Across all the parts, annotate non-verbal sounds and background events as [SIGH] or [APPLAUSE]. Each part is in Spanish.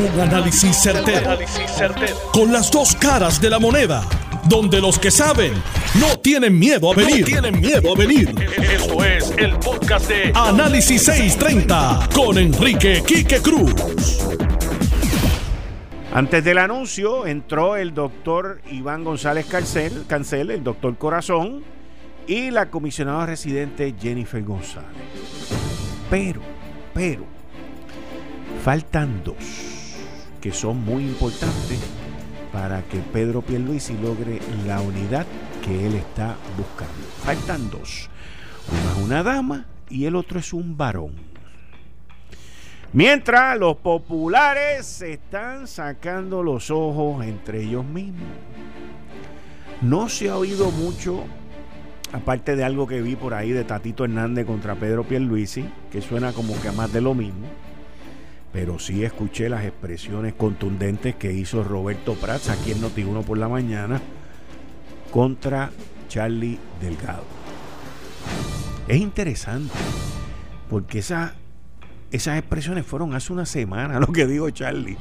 Un análisis certero, Con las dos caras de la moneda. Donde los que saben no tienen miedo a venir. tienen miedo a venir. Esto es el podcast de Análisis 630 con Enrique Quique Cruz. Antes del anuncio entró el doctor Iván González Cancel, Cancel el doctor Corazón y la comisionada residente Jennifer González. Pero, pero, faltan dos que son muy importantes para que Pedro Pierluisi logre la unidad que él está buscando. Faltan dos. Una es una dama y el otro es un varón. Mientras los populares se están sacando los ojos entre ellos mismos. No se ha oído mucho, aparte de algo que vi por ahí de Tatito Hernández contra Pedro Pierluisi, que suena como que a más de lo mismo pero sí escuché las expresiones contundentes que hizo Roberto Prats aquí en Noti1 por la mañana contra Charlie Delgado. Es interesante porque esa, esas expresiones fueron hace una semana, [LAUGHS] lo que dijo Charlie.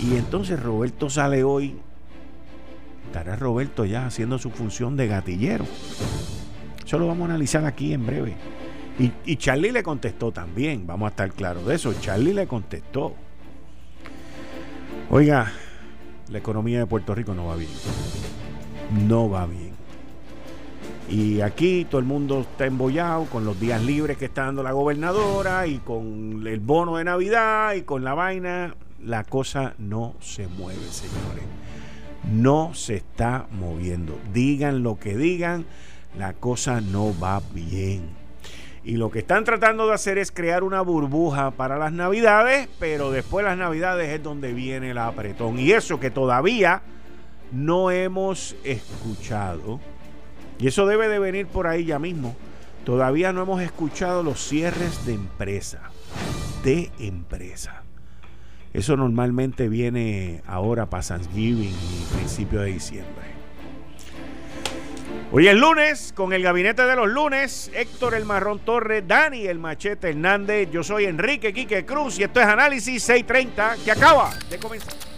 Y entonces Roberto sale hoy. Estará Roberto ya haciendo su función de gatillero. Eso lo vamos a analizar aquí en breve. Y, Charlie le contestó también, vamos a estar claros de eso. Charlie le contestó. Oiga, la economía de Puerto Rico no va bien. No va bien. Y aquí todo el mundo está embollado con los días libres que está dando la gobernadora y con el bono de Navidad y con la vaina. La cosa no se mueve, señores. No se está moviendo. Digan lo que digan, la cosa no va bien. Y lo que están tratando de hacer es crear una burbuja para las navidades, pero después de las navidades es donde viene el apretón. Y eso que todavía no hemos escuchado, y eso debe de venir por ahí ya mismo, todavía no hemos escuchado los cierres de empresa, de empresa. Eso normalmente viene ahora para Thanksgiving y principio de diciembre. Hoy es lunes, con el gabinete de los lunes, Héctor El Marrón Torres, Dani El Machete Hernández, yo soy Enrique Quique Cruz y esto es Análisis 630 que acaba de comenzar.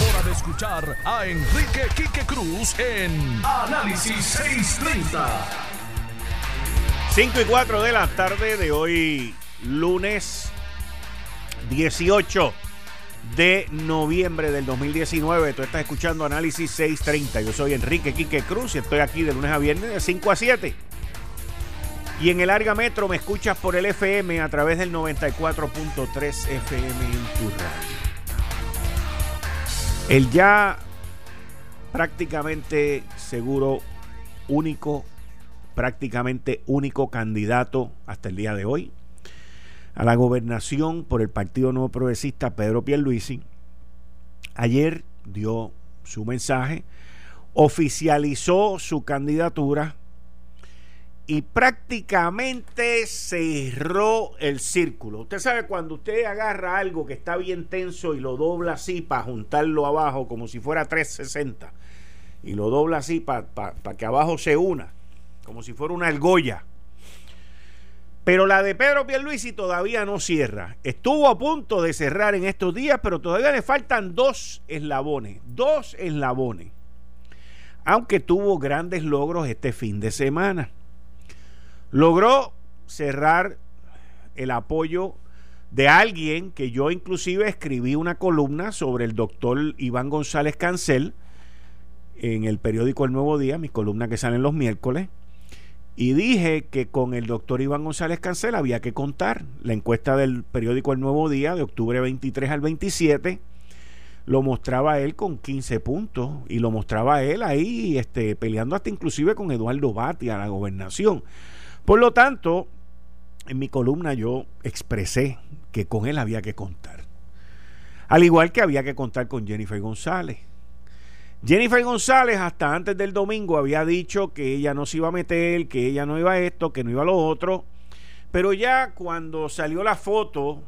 hora de escuchar a Enrique Quique Cruz en Análisis 630. 5 y 4 de la tarde de hoy, lunes 18 de noviembre del 2019. Tú estás escuchando Análisis 630. Yo soy Enrique Quique Cruz y estoy aquí de lunes a viernes de 5 a 7. Y en el Arga Metro me escuchas por el FM a través del 94.3 FM en tu. El ya prácticamente seguro único, prácticamente único candidato hasta el día de hoy a la gobernación por el Partido Nuevo Progresista Pedro Pierluisi, ayer dio su mensaje, oficializó su candidatura y prácticamente cerró el círculo. Usted sabe cuando usted agarra algo que está bien tenso y lo dobla así para juntarlo abajo como si fuera 360 y lo dobla así para que abajo se una, como si fuera una argolla pero la de Pedro Pierluisi todavía no cierra. Estuvo a punto de cerrar en estos días, pero todavía le faltan dos eslabones. Dos eslabones. Aunque tuvo grandes logros este fin de semana. Logró cerrar el apoyo de alguien que yo inclusive escribí una columna sobre el doctor Iván González Cancel en el periódico El Nuevo Día, mi columna que sale los miércoles y dije que con el doctor Iván González Cancel había que contar. La encuesta del periódico El Nuevo Día de octubre 23 al 27 lo mostraba él con 15 puntos y lo mostraba él ahí este, peleando hasta inclusive con Eduardo Bati a la gobernación. Por lo tanto, en mi columna yo expresé que con él había que contar. Al igual que había que contar con Jennifer González. Jennifer González hasta antes del domingo había dicho que ella no se iba a meter, que ella no iba a esto, que no iba a lo otro. Pero ya cuando salió la foto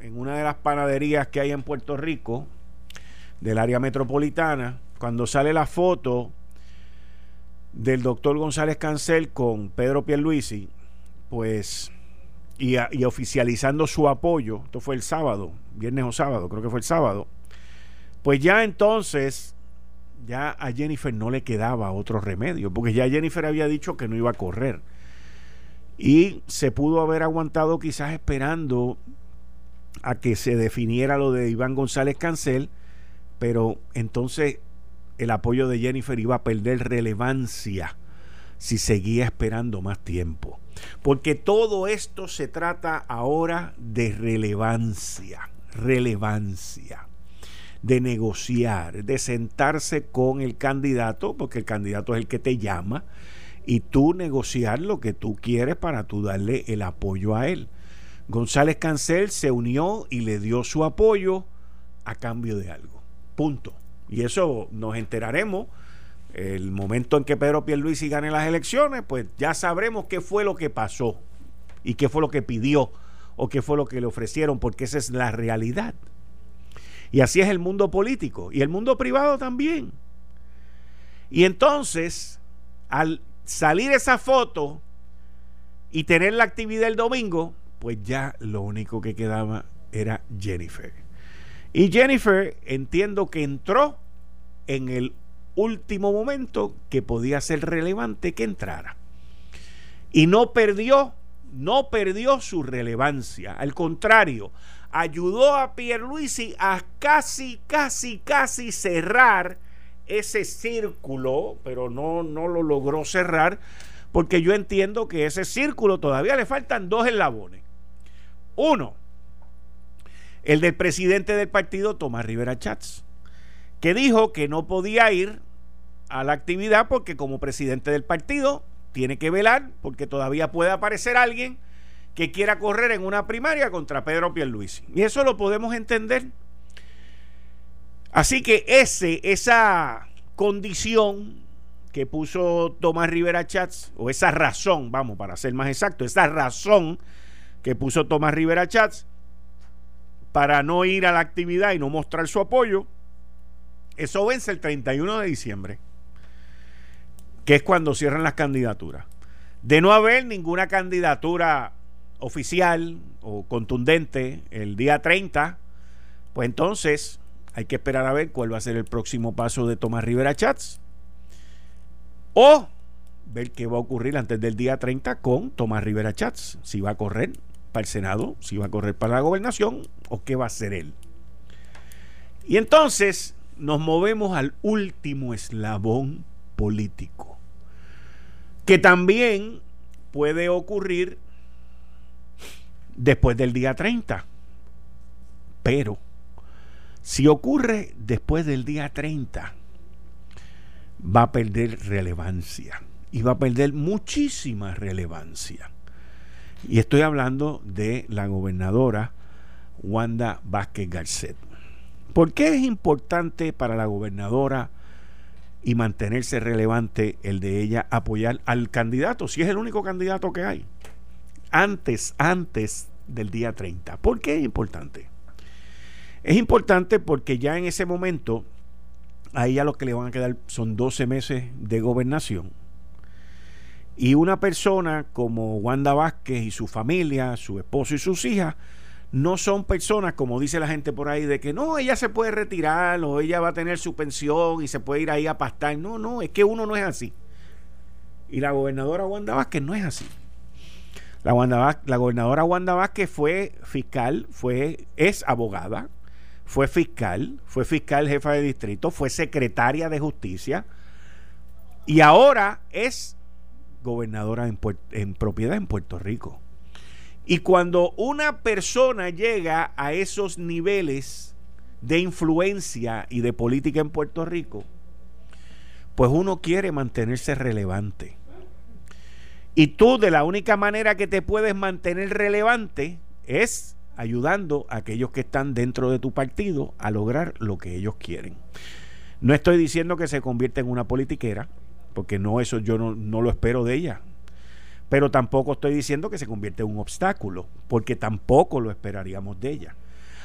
en una de las panaderías que hay en Puerto Rico, del área metropolitana, cuando sale la foto del doctor González Cancel con Pedro Pierluisi, pues, y, y, oficializando su apoyo, esto fue el sábado, viernes o sábado, creo que fue el sábado, pues ya entonces, ya a Jennifer no le quedaba otro remedio, porque ya Jennifer había dicho que no iba a correr. Y se pudo haber aguantado quizás esperando a que se definiera lo de Iván González Cancel, pero entonces el apoyo de Jennifer iba a perder relevancia si seguía esperando más tiempo. Porque todo esto se trata ahora de relevancia, relevancia, de negociar, de sentarse con el candidato, porque el candidato es el que te llama, y tú negociar lo que tú quieres para tú darle el apoyo a él. González Cancel se unió y le dio su apoyo a cambio de algo. Punto. Y eso nos enteraremos el momento en que Pedro Pierluisi gane las elecciones, pues ya sabremos qué fue lo que pasó y qué fue lo que pidió o qué fue lo que le ofrecieron, porque esa es la realidad. Y así es el mundo político y el mundo privado también. Y entonces, al salir esa foto y tener la actividad el domingo, pues ya lo único que quedaba era Jennifer. Y Jennifer entiendo que entró en el último momento que podía ser relevante que entrara. Y no perdió, no perdió su relevancia. Al contrario, ayudó a Pierluisi a casi, casi, casi cerrar ese círculo, pero no, no lo logró cerrar, porque yo entiendo que ese círculo todavía le faltan dos eslabones. Uno, el del presidente del partido, Tomás Rivera Chats, que dijo que no podía ir a la actividad porque como presidente del partido tiene que velar porque todavía puede aparecer alguien que quiera correr en una primaria contra Pedro Pierluisi. Y eso lo podemos entender. Así que ese, esa condición que puso Tomás Rivera Chats, o esa razón, vamos, para ser más exacto, esa razón que puso Tomás Rivera Chats para no ir a la actividad y no mostrar su apoyo, eso vence el 31 de diciembre que es cuando cierran las candidaturas. De no haber ninguna candidatura oficial o contundente el día 30, pues entonces hay que esperar a ver cuál va a ser el próximo paso de Tomás Rivera Chats. O ver qué va a ocurrir antes del día 30 con Tomás Rivera Chats. Si va a correr para el Senado, si va a correr para la gobernación o qué va a hacer él. Y entonces nos movemos al último eslabón político que también puede ocurrir después del día 30. Pero si ocurre después del día 30, va a perder relevancia y va a perder muchísima relevancia. Y estoy hablando de la gobernadora Wanda Vázquez Garcet. ¿Por qué es importante para la gobernadora y mantenerse relevante el de ella apoyar al candidato, si es el único candidato que hay, antes, antes del día 30. ¿Por qué es importante? Es importante porque ya en ese momento a ella lo que le van a quedar son 12 meses de gobernación. Y una persona como Wanda Vázquez y su familia, su esposo y sus hijas, no son personas, como dice la gente por ahí, de que no, ella se puede retirar o ella va a tener su pensión y se puede ir ahí a pastar. No, no, es que uno no es así. Y la gobernadora Wanda Vázquez no es así. La, la gobernadora Wanda Vázquez fue fiscal, fue, es abogada, fue fiscal, fue fiscal jefa de distrito, fue secretaria de justicia y ahora es gobernadora en, en propiedad en Puerto Rico. Y cuando una persona llega a esos niveles de influencia y de política en Puerto Rico, pues uno quiere mantenerse relevante. Y tú de la única manera que te puedes mantener relevante es ayudando a aquellos que están dentro de tu partido a lograr lo que ellos quieren. No estoy diciendo que se convierta en una politiquera, porque no, eso yo no, no lo espero de ella. Pero tampoco estoy diciendo que se convierta en un obstáculo, porque tampoco lo esperaríamos de ella.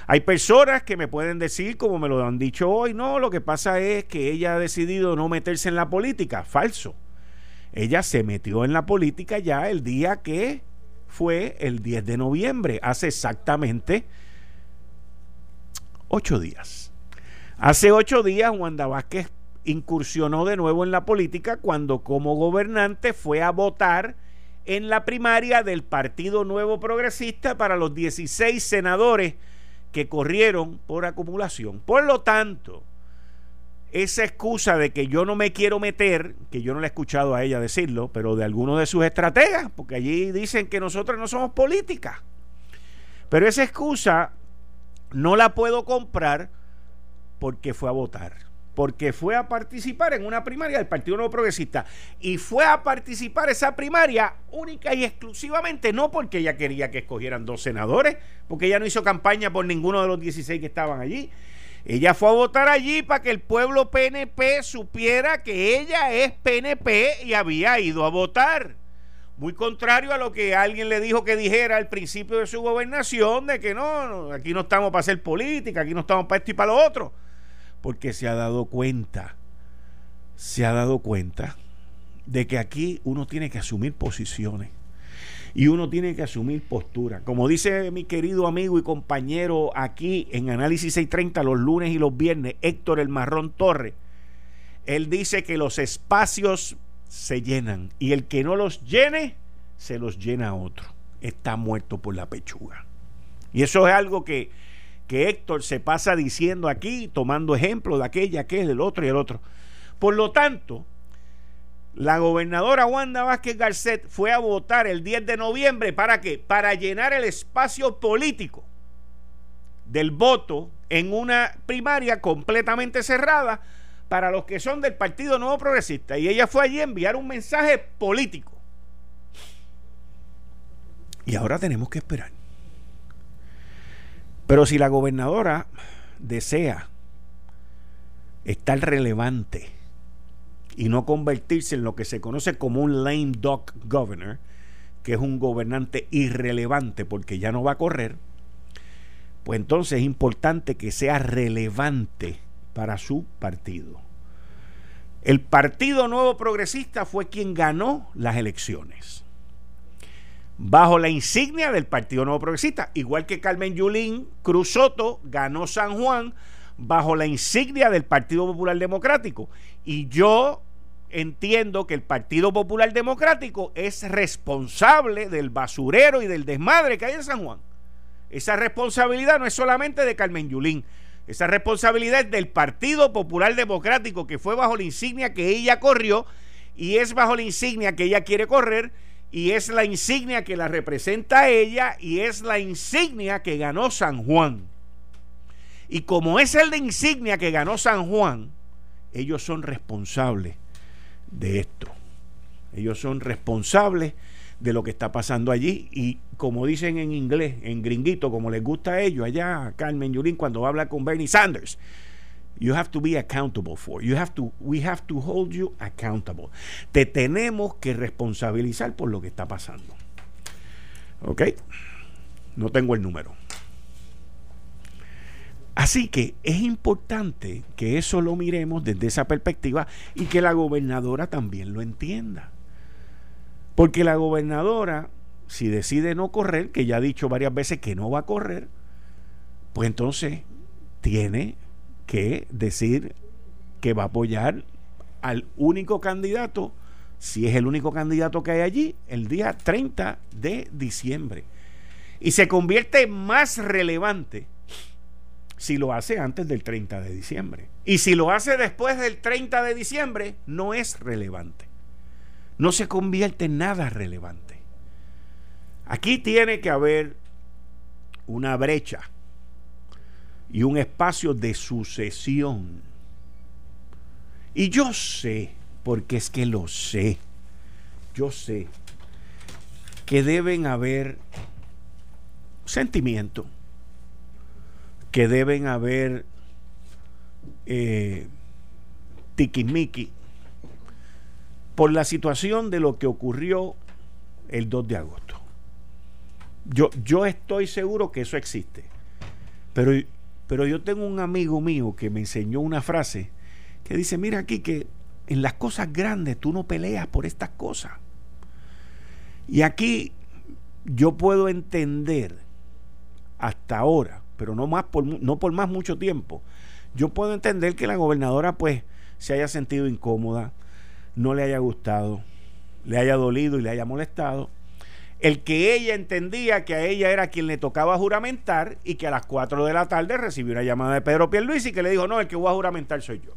Hay personas que me pueden decir, como me lo han dicho hoy, no, lo que pasa es que ella ha decidido no meterse en la política. Falso. Ella se metió en la política ya el día que fue el 10 de noviembre, hace exactamente ocho días. Hace ocho días Wanda Vázquez incursionó de nuevo en la política cuando como gobernante fue a votar en la primaria del Partido Nuevo Progresista para los 16 senadores que corrieron por acumulación. Por lo tanto, esa excusa de que yo no me quiero meter, que yo no le he escuchado a ella decirlo, pero de algunos de sus estrategas, porque allí dicen que nosotros no somos política. Pero esa excusa no la puedo comprar porque fue a votar, porque fue a participar en una primaria del Partido Nuevo Progresista y fue a participar esa primaria única y exclusivamente no porque ella quería que escogieran dos senadores, porque ella no hizo campaña por ninguno de los 16 que estaban allí, ella fue a votar allí para que el pueblo PNP supiera que ella es PNP y había ido a votar. Muy contrario a lo que alguien le dijo que dijera al principio de su gobernación, de que no, aquí no estamos para hacer política, aquí no estamos para esto y para lo otro. Porque se ha dado cuenta, se ha dado cuenta de que aquí uno tiene que asumir posiciones y uno tiene que asumir postura. Como dice mi querido amigo y compañero aquí en Análisis 630 los lunes y los viernes, Héctor El Marrón Torre, él dice que los espacios se llenan y el que no los llene, se los llena otro. Está muerto por la pechuga. Y eso es algo que, que Héctor se pasa diciendo aquí, tomando ejemplo de aquella, que es del otro y el otro. Por lo tanto, la gobernadora Wanda Vázquez Garcet fue a votar el 10 de noviembre. ¿Para qué? Para llenar el espacio político del voto en una primaria completamente cerrada para los que son del Partido Nuevo Progresista. Y ella fue allí a enviar un mensaje político. Y ahora tenemos que esperar. Pero si la gobernadora desea estar relevante, y no convertirse en lo que se conoce como un lame duck governor, que es un gobernante irrelevante porque ya no va a correr, pues entonces es importante que sea relevante para su partido. El Partido Nuevo Progresista fue quien ganó las elecciones. Bajo la insignia del Partido Nuevo Progresista, igual que Carmen Yulín Cruz Soto ganó San Juan bajo la insignia del Partido Popular Democrático. Y yo entiendo que el Partido Popular Democrático es responsable del basurero y del desmadre que hay en San Juan. Esa responsabilidad no es solamente de Carmen Yulín, esa responsabilidad es del Partido Popular Democrático que fue bajo la insignia que ella corrió y es bajo la insignia que ella quiere correr y es la insignia que la representa ella y es la insignia que ganó San Juan. Y como es el de insignia que ganó San Juan, ellos son responsables de esto. Ellos son responsables de lo que está pasando allí y como dicen en inglés, en gringuito, como les gusta a ellos, allá Carmen Yulín cuando habla con Bernie Sanders, you have to be accountable for. You have to, we have to hold you accountable. Te tenemos que responsabilizar por lo que está pasando. ¿Ok? No tengo el número. Así que es importante que eso lo miremos desde esa perspectiva y que la gobernadora también lo entienda. Porque la gobernadora, si decide no correr, que ya ha dicho varias veces que no va a correr, pues entonces tiene que decir que va a apoyar al único candidato, si es el único candidato que hay allí, el día 30 de diciembre. Y se convierte más relevante si lo hace antes del 30 de diciembre. Y si lo hace después del 30 de diciembre, no es relevante. No se convierte en nada relevante. Aquí tiene que haber una brecha y un espacio de sucesión. Y yo sé, porque es que lo sé, yo sé que deben haber sentimientos que deben haber eh, por la situación de lo que ocurrió el 2 de agosto. Yo, yo estoy seguro que eso existe. Pero, pero yo tengo un amigo mío que me enseñó una frase que dice, mira aquí que en las cosas grandes tú no peleas por estas cosas. Y aquí yo puedo entender hasta ahora, pero no, más por, no por más mucho tiempo, yo puedo entender que la gobernadora pues se haya sentido incómoda, no le haya gustado, le haya dolido y le haya molestado. El que ella entendía que a ella era quien le tocaba juramentar y que a las 4 de la tarde recibió una llamada de Pedro Pierluisi que le dijo, no, el que voy a juramentar soy yo.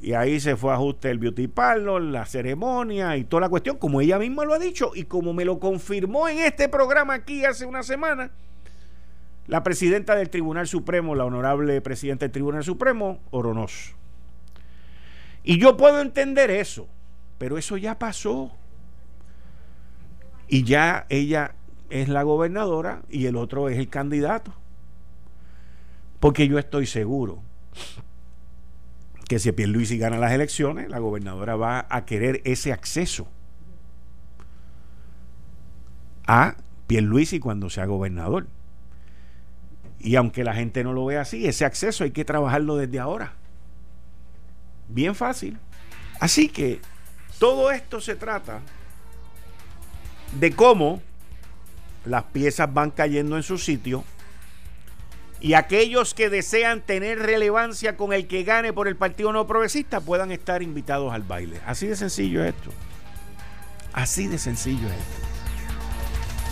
Y ahí se fue a ajuste el beauty parlor, la ceremonia y toda la cuestión, como ella misma lo ha dicho y como me lo confirmó en este programa aquí hace una semana, la presidenta del Tribunal Supremo, la honorable presidenta del Tribunal Supremo, Oronoz. Y yo puedo entender eso, pero eso ya pasó. Y ya ella es la gobernadora y el otro es el candidato. Porque yo estoy seguro que si Pierluisi gana las elecciones, la gobernadora va a querer ese acceso a Pierluisi cuando sea gobernador. Y aunque la gente no lo vea así, ese acceso hay que trabajarlo desde ahora. Bien fácil. Así que todo esto se trata de cómo las piezas van cayendo en su sitio y aquellos que desean tener relevancia con el que gane por el Partido No Progresista puedan estar invitados al baile. Así de sencillo es esto. Así de sencillo es esto.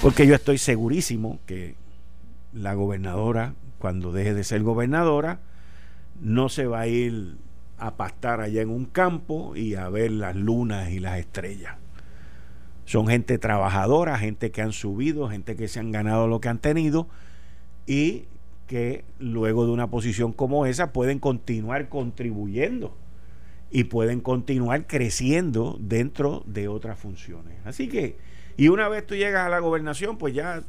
Porque yo estoy segurísimo que la gobernadora, cuando deje de ser gobernadora, no se va a ir a pastar allá en un campo y a ver las lunas y las estrellas. Son gente trabajadora, gente que han subido, gente que se han ganado lo que han tenido y que luego de una posición como esa pueden continuar contribuyendo y pueden continuar creciendo dentro de otras funciones. Así que, y una vez tú llegas a la gobernación, pues ya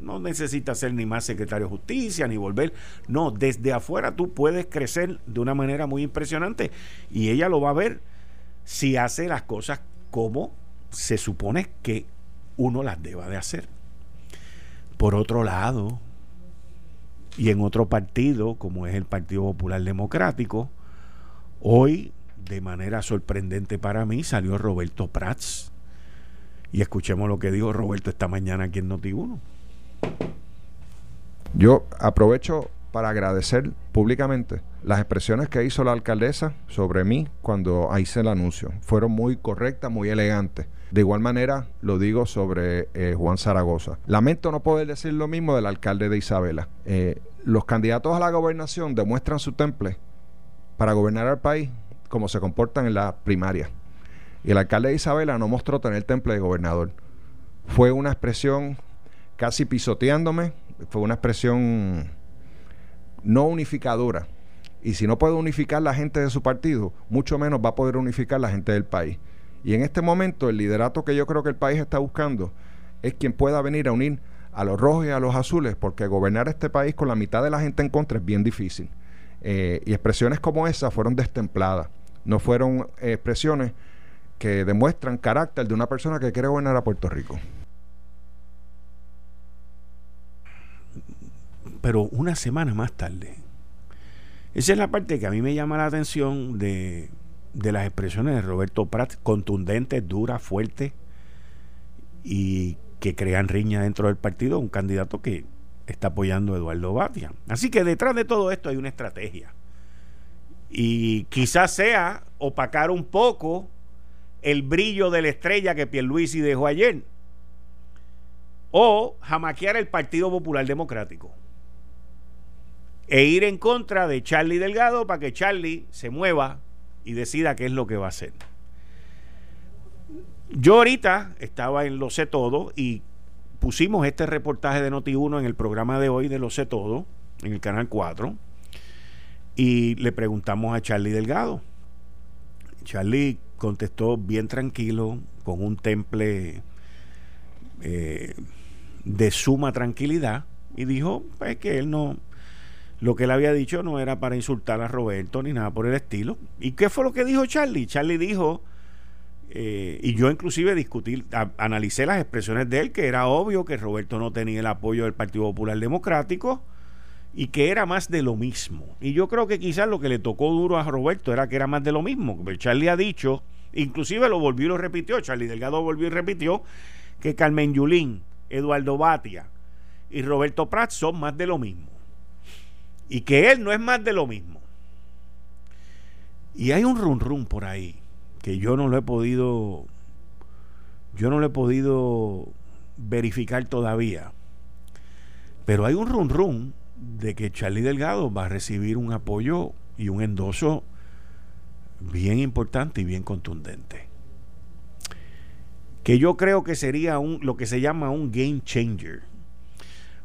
no necesitas ser ni más secretario de justicia, ni volver. No, desde afuera tú puedes crecer de una manera muy impresionante y ella lo va a ver si hace las cosas como se supone que uno las deba de hacer. Por otro lado, y en otro partido, como es el Partido Popular Democrático, hoy, de manera sorprendente para mí, salió Roberto Prats. Y escuchemos lo que dijo Roberto esta mañana aquí en Noti1. Yo aprovecho para agradecer públicamente las expresiones que hizo la alcaldesa sobre mí cuando hice el anuncio. Fueron muy correctas, muy elegantes. De igual manera lo digo sobre eh, Juan Zaragoza. Lamento no poder decir lo mismo del alcalde de Isabela. Eh, los candidatos a la gobernación demuestran su temple para gobernar al país como se comportan en la primaria. Y el alcalde de Isabela no mostró tener temple de gobernador. Fue una expresión casi pisoteándome, fue una expresión no unificadora. Y si no puede unificar la gente de su partido, mucho menos va a poder unificar la gente del país. Y en este momento el liderato que yo creo que el país está buscando es quien pueda venir a unir a los rojos y a los azules, porque gobernar este país con la mitad de la gente en contra es bien difícil. Eh, y expresiones como esas fueron destempladas, no fueron expresiones que demuestran carácter de una persona que quiere gobernar a Puerto Rico. Pero una semana más tarde. Esa es la parte que a mí me llama la atención de de las expresiones de Roberto Prat, contundentes, duras, fuertes y que crean riña dentro del partido, un candidato que está apoyando a Eduardo Batia. Así que detrás de todo esto hay una estrategia. Y quizás sea opacar un poco el brillo de la estrella que Pierluisi dejó ayer. O jamaquear el Partido Popular Democrático. E ir en contra de Charlie Delgado para que Charlie se mueva y decida qué es lo que va a hacer. Yo ahorita estaba en Lo sé todo y pusimos este reportaje de Noti1 en el programa de hoy de Lo sé todo, en el canal 4, y le preguntamos a Charlie Delgado. Charlie contestó bien tranquilo, con un temple eh, de suma tranquilidad, y dijo pues, que él no, lo que él había dicho no era para insultar a Roberto ni nada por el estilo. ¿Y qué fue lo que dijo Charlie? Charlie dijo, eh, y yo inclusive discutí, analicé las expresiones de él, que era obvio que Roberto no tenía el apoyo del Partido Popular Democrático y que era más de lo mismo. Y yo creo que quizás lo que le tocó duro a Roberto era que era más de lo mismo. Charlie ha dicho, inclusive lo volvió y lo repitió, Charlie Delgado volvió y repitió, que Carmen Yulín, Eduardo Batia y Roberto Prats son más de lo mismo y que él no es más de lo mismo. Y hay un run run por ahí que yo no lo he podido yo no lo he podido verificar todavía. Pero hay un run run de que Charlie Delgado va a recibir un apoyo y un endoso bien importante y bien contundente. Que yo creo que sería un, lo que se llama un game changer.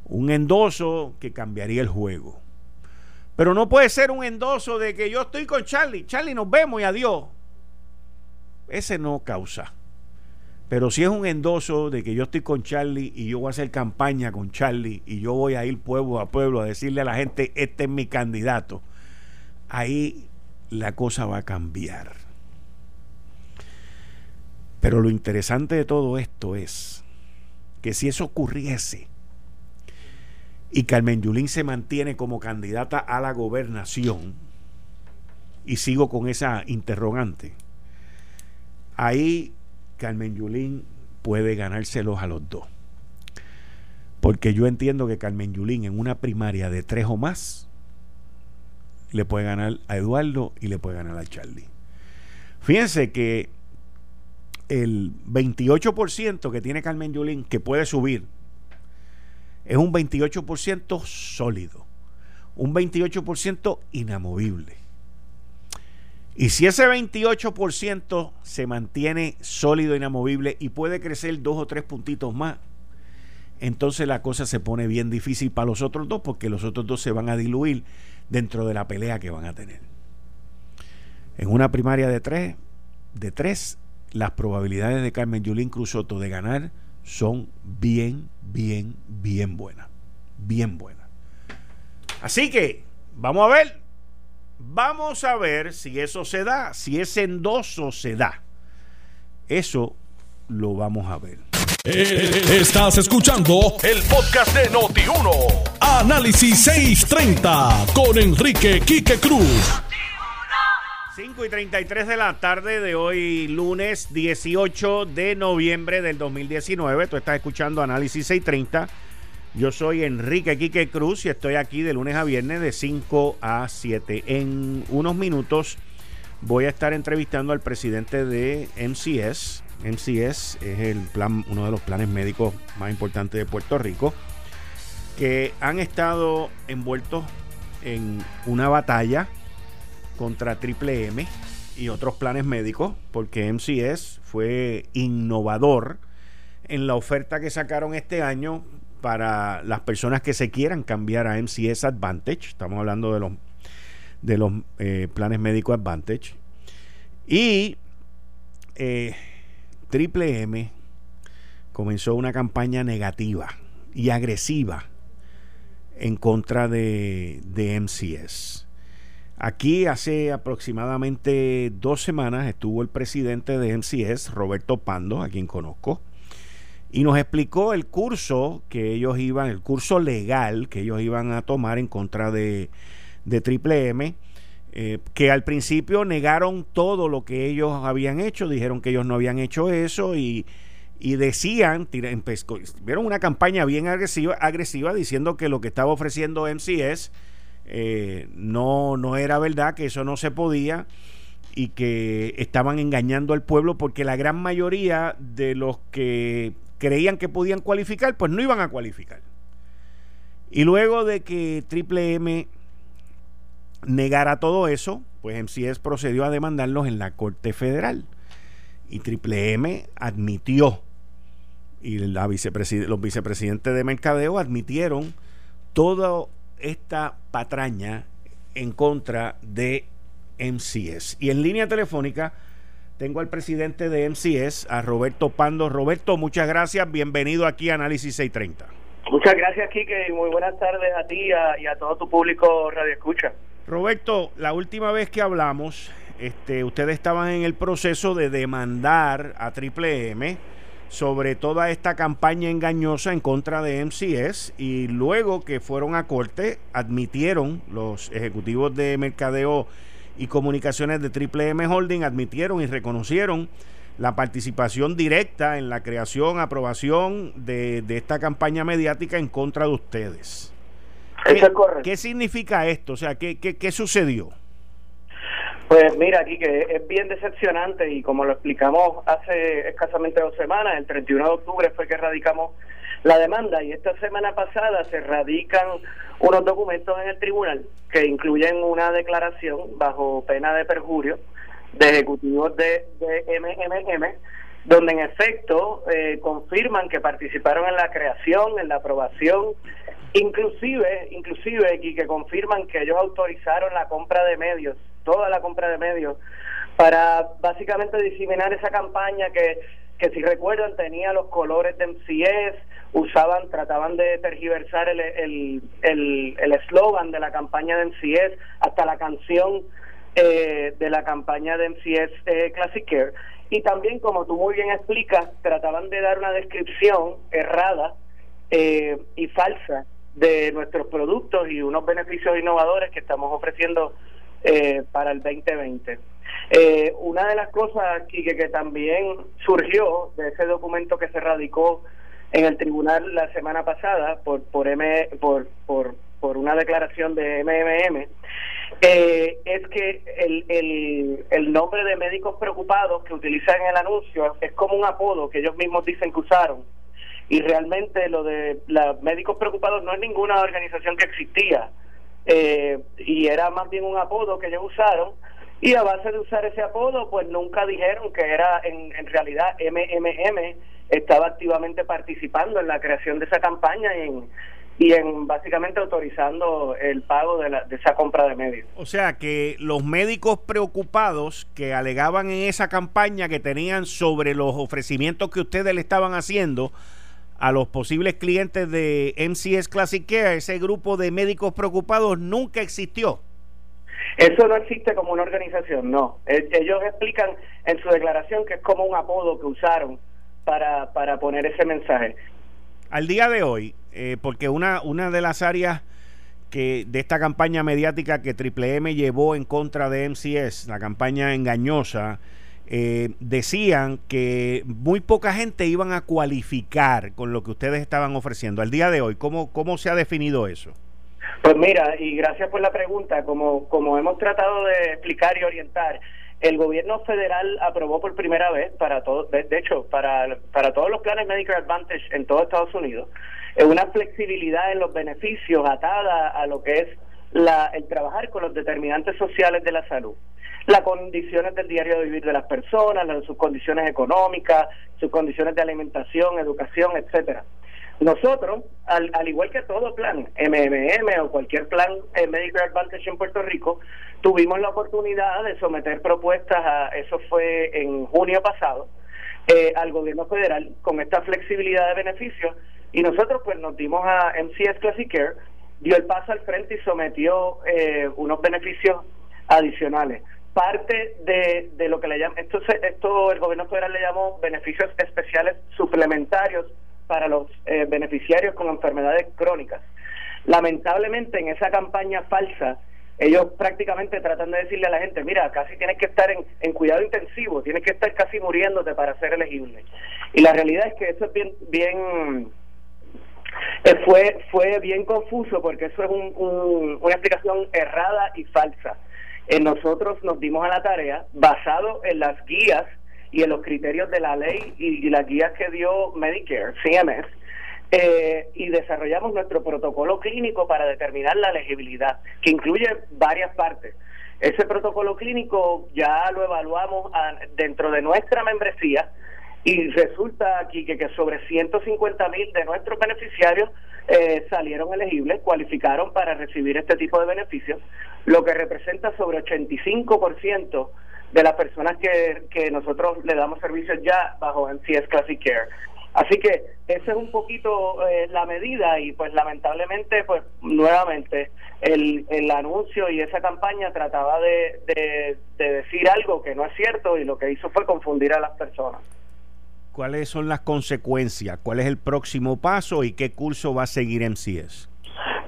Un endoso que cambiaría el juego. Pero no puede ser un endoso de que yo estoy con Charlie, Charlie nos vemos y adiós. Ese no causa. Pero si es un endoso de que yo estoy con Charlie y yo voy a hacer campaña con Charlie y yo voy a ir pueblo a pueblo a decirle a la gente, este es mi candidato, ahí la cosa va a cambiar. Pero lo interesante de todo esto es que si eso ocurriese, y Carmen Yulín se mantiene como candidata a la gobernación, y sigo con esa interrogante, ahí Carmen Yulín puede ganárselos a los dos. Porque yo entiendo que Carmen Yulín en una primaria de tres o más le puede ganar a Eduardo y le puede ganar a Charlie. Fíjense que el 28% que tiene Carmen Yulín, que puede subir, es un 28% sólido, un 28% inamovible. Y si ese 28% se mantiene sólido, inamovible y puede crecer dos o tres puntitos más, entonces la cosa se pone bien difícil para los otros dos porque los otros dos se van a diluir dentro de la pelea que van a tener. En una primaria de tres, de tres, las probabilidades de Carmen Yulín Cruzoto de ganar son bien, bien, bien buenas. Bien buenas. Así que, vamos a ver. Vamos a ver si eso se da, si ese endoso se da. Eso lo vamos a ver. Eh, estás escuchando el podcast de Noti1. Análisis 630 con Enrique Quique Cruz. 5 y 33 de la tarde de hoy, lunes 18 de noviembre del 2019. Tú estás escuchando Análisis 630. Yo soy Enrique Quique Cruz y estoy aquí de lunes a viernes de 5 a 7. En unos minutos voy a estar entrevistando al presidente de MCS. MCS es el plan, uno de los planes médicos más importantes de Puerto Rico, que han estado envueltos en una batalla contra Triple M y otros planes médicos, porque MCS fue innovador en la oferta que sacaron este año para las personas que se quieran cambiar a MCS Advantage. Estamos hablando de los, de los eh, planes médicos Advantage. Y eh, Triple M comenzó una campaña negativa y agresiva en contra de, de MCS. Aquí hace aproximadamente dos semanas estuvo el presidente de MCS, Roberto Pando, a quien conozco, y nos explicó el curso que ellos iban, el curso legal que ellos iban a tomar en contra de, de Triple M, eh, que al principio negaron todo lo que ellos habían hecho, dijeron que ellos no habían hecho eso y, y decían, vieron una campaña bien agresiva, agresiva diciendo que lo que estaba ofreciendo MCS eh, no, no era verdad, que eso no se podía y que estaban engañando al pueblo porque la gran mayoría de los que creían que podían cualificar, pues no iban a cualificar. Y luego de que Triple M negara todo eso, pues MCS procedió a demandarlos en la Corte Federal. Y Triple M admitió, y los vicepresidentes de Mercadeo admitieron todo esta patraña en contra de MCS. Y en línea telefónica tengo al presidente de MCS, a Roberto Pando. Roberto, muchas gracias. Bienvenido aquí a Análisis 630. Muchas gracias, Kike, y muy buenas tardes a ti y a, todo tu público Radio Escucha. Roberto, la última vez que hablamos, este, ustedes estaban en el proceso de demandar a Triple M sobre toda esta campaña engañosa en contra de MCS y luego que fueron a corte admitieron los ejecutivos de mercadeo y comunicaciones de Triple M Holding admitieron y reconocieron la participación directa en la creación, aprobación de, esta campaña mediática en contra de ustedes. Eso es correcto. ¿Qué significa esto? O sea, ¿qué, qué, qué sucedió? Pues mira, aquí que es bien decepcionante y como lo explicamos hace escasamente dos semanas, el 31 de octubre fue que radicamos la demanda y esta semana pasada se radican unos documentos en el tribunal que incluyen una declaración bajo pena de perjurio de ejecutivos de, de MMM, donde en efecto eh, confirman que participaron en la creación, en la aprobación, inclusive, inclusive y que confirman que ellos autorizaron la compra de medios, toda la compra de medios, para básicamente diseminar esa campaña que, que si recuerdan tenía los colores de MCS, usaban, trataban de tergiversar el el el eslogan de la campaña de MCS, hasta la canción eh, de la campaña de MCS eh, Classic Care. Y también, como tú muy bien explicas, trataban de dar una descripción errada eh, y falsa de nuestros productos y unos beneficios innovadores que estamos ofreciendo para el 2020. una de las cosas que, que también surgió de ese documento que se radicó en el tribunal la semana pasada por por M, por, por, por una declaración de MMM eh, es que el, el, el, nombre de médicos preocupados que utilizan en el anuncio es como un apodo que ellos mismos dicen que usaron. Y realmente lo de los médicos preocupados no es ninguna organización que existía. Eh, y era más bien un apodo que ellos usaron. Y a base de usar ese apodo, pues nunca dijeron que era en, en realidad MMM estaba activamente participando en la creación de esa campaña y en, y en básicamente autorizando el pago de, la, de esa compra de medios. O sea que los médicos preocupados que alegaban en esa campaña que tenían sobre los ofrecimientos que ustedes le estaban haciendo a los posibles clientes de MCS Classic Care, ese grupo de médicos preocupados nunca existió. Eso no existe como una organización, no. E, ellos explican en su declaración que es como un apodo que usaron para, para poner ese mensaje. Al día de hoy, eh, porque una, una de las áreas que de esta campaña mediática que Triple M llevó en contra de MCS, la campaña engañosa, eh, decían que muy poca gente iban a cualificar con lo que ustedes estaban ofreciendo. Al día de hoy, ¿cómo, cómo se ha definido eso? Pues mira, y gracias por la pregunta, como, como hemos tratado de explicar y orientar, el gobierno federal aprobó por primera vez para todos, de, hecho, para, para todos los planes Medicare Advantage en todo Estados Unidos, una flexibilidad en los beneficios atada a lo que es la, el trabajar con los determinantes sociales de la salud, las condiciones del diario de vivir de las personas, sus condiciones económicas, sus condiciones de alimentación, educación, etcétera. Nosotros, al, al, igual que todo plan, MMM o cualquier plan eh, Medicare Advantage en Puerto Rico, tuvimos la oportunidad de someter propuestas, a, eso fue en junio pasado, eh, al gobierno federal con esta flexibilidad de beneficios y nosotros pues nos dimos a MCS Classic Care, dio el paso al frente y sometió eh, unos beneficios adicionales. Parte de, de lo que le llaman, esto, esto el gobierno federal le llamó beneficios especiales suplementarios para los eh, beneficiarios con enfermedades crónicas. Lamentablemente en esa campaña falsa, ellos prácticamente tratan de decirle a la gente, mira, casi tienes que estar en, en cuidado intensivo, tienes que estar casi muriéndote para ser elegible. Y la realidad es que eso es bien, bien eh, fue, fue bien confuso porque eso es un, una explicación errada y falsa. Eh, nosotros nos dimos a la tarea, basado en las guías y en los criterios de la ley y, las guías que dio Medicare, CMS, eh, y desarrollamos nuestro protocolo clínico para determinar la elegibilidad, que incluye varias partes. Ese protocolo clínico ya lo evaluamos dentro de nuestra membresía y resulta aquí que, que sobre 150 mil de nuestros beneficiarios eh, salieron elegibles, cualificaron para recibir este tipo de beneficios, lo que representa sobre 85% de las personas que, que nosotros le damos servicios ya bajo MCS Classic Care. Así que esa es un poquito eh, la medida y pues lamentablemente pues nuevamente el, el anuncio y esa campaña trataba de, de, decir algo que no es cierto y lo que hizo fue confundir a las personas. ¿Cuáles son las consecuencias? ¿Cuál es el próximo paso y qué curso va a seguir MCS?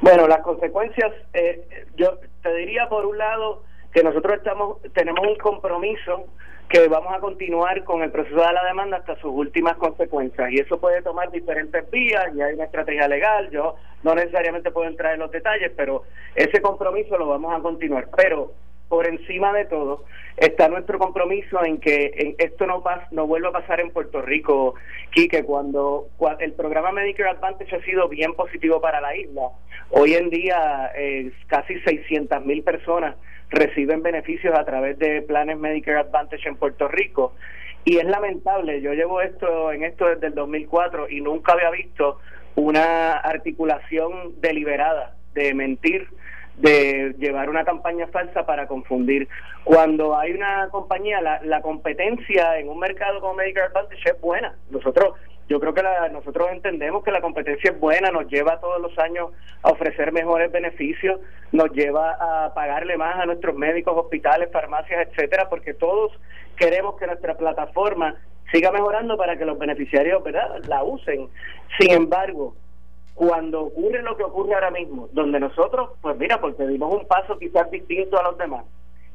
Bueno, las consecuencias, eh, yo te diría por un lado que nosotros estamos tenemos un compromiso que vamos a continuar con el proceso de la demanda hasta sus últimas consecuencias y eso puede tomar diferentes vías y hay una estrategia legal, yo no necesariamente puedo entrar en los detalles, pero ese compromiso lo vamos a continuar, pero por encima de todo está nuestro compromiso en que esto no pas, no vuelva a pasar en Puerto Rico, Quique, cuando, el programa Medicare Advantage ha sido bien positivo para la isla. Hoy en día eh, casi 600 mil personas reciben beneficios a través de planes Medicare Advantage en Puerto Rico. Y es lamentable, yo llevo esto en esto desde el 2004 y nunca había visto una articulación deliberada de mentir, de llevar una campaña falsa para confundir. Cuando hay una compañía, la, la competencia en un mercado como Medicare Advantage es buena. Nosotros yo creo que nosotros entendemos que la competencia es buena, nos lleva todos los años a ofrecer mejores beneficios, nos lleva a pagarle más a nuestros médicos, hospitales, farmacias, etcétera, porque todos queremos que nuestra plataforma siga mejorando para que los beneficiarios ¿verdad? la usen. Sin embargo, cuando ocurre lo que ocurre ahora mismo, donde nosotros, pues mira, porque dimos un paso quizás distinto a los demás,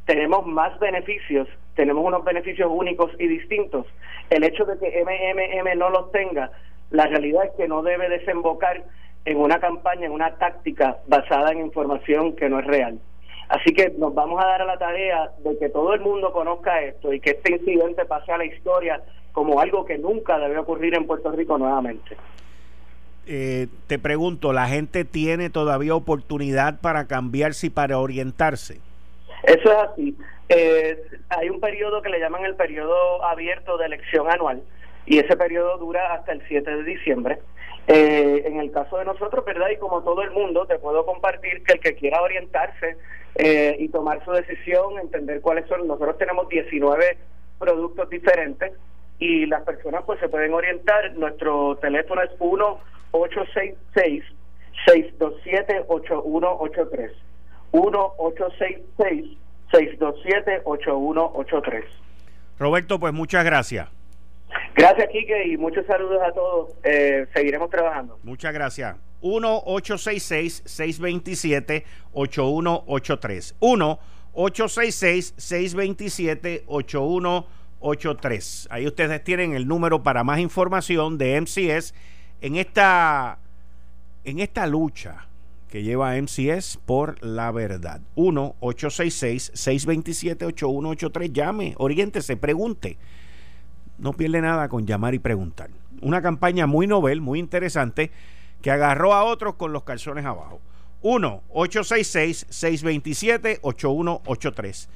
tenemos más beneficios, tenemos unos beneficios únicos y distintos. El hecho de que MMM no los tenga, la realidad es que no debe desembocar en una campaña, en una táctica basada en información que no es real. Así que nos vamos a dar a la tarea de que todo el mundo conozca esto y que este incidente pase a la historia como algo que nunca debe ocurrir en Puerto Rico nuevamente. Eh, te pregunto, ¿la gente tiene todavía oportunidad para cambiarse y para orientarse? Eso es así. Eh, hay un periodo que le llaman el periodo abierto de elección anual y ese periodo dura hasta el 7 de diciembre. Eh, en el caso de nosotros, ¿verdad? Y como todo el mundo, te puedo compartir que el que quiera orientarse eh, y tomar su decisión, entender cuáles son, nosotros tenemos 19 productos diferentes y las personas pues se pueden orientar. Nuestro teléfono es 1-866. 627-8183. 1-866-627-8183. Roberto, pues muchas gracias. Gracias, Quique, y muchos saludos a todos. Eh, seguiremos trabajando. Muchas gracias. 1-866-627-8183. 1-866-627-8183. Ahí ustedes tienen el número para más información de MCS en esta, en esta lucha que lleva MCS por la verdad. 1-866-627-8183. Llame, oriéntese, pregunte. No pierde nada con llamar y preguntar. Una campaña muy novel, muy interesante, que agarró a otros con los calzones abajo. 1-866-627-8183.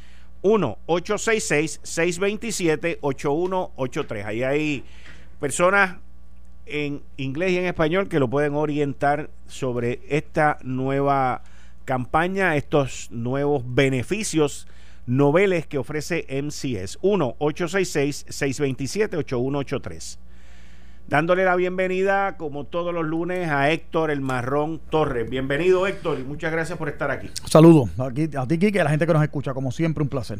1-866-627-8183. Ahí hay personas en inglés y en español que lo pueden orientar sobre esta nueva campaña, estos nuevos beneficios noveles que ofrece MCS. 1-866-627-8183. Dándole la bienvenida, como todos los lunes, a Héctor El Marrón Torres. Bienvenido, Héctor, y muchas gracias por estar aquí. Saludos aquí, a ti, Kike, a la gente que nos escucha. Como siempre, un placer.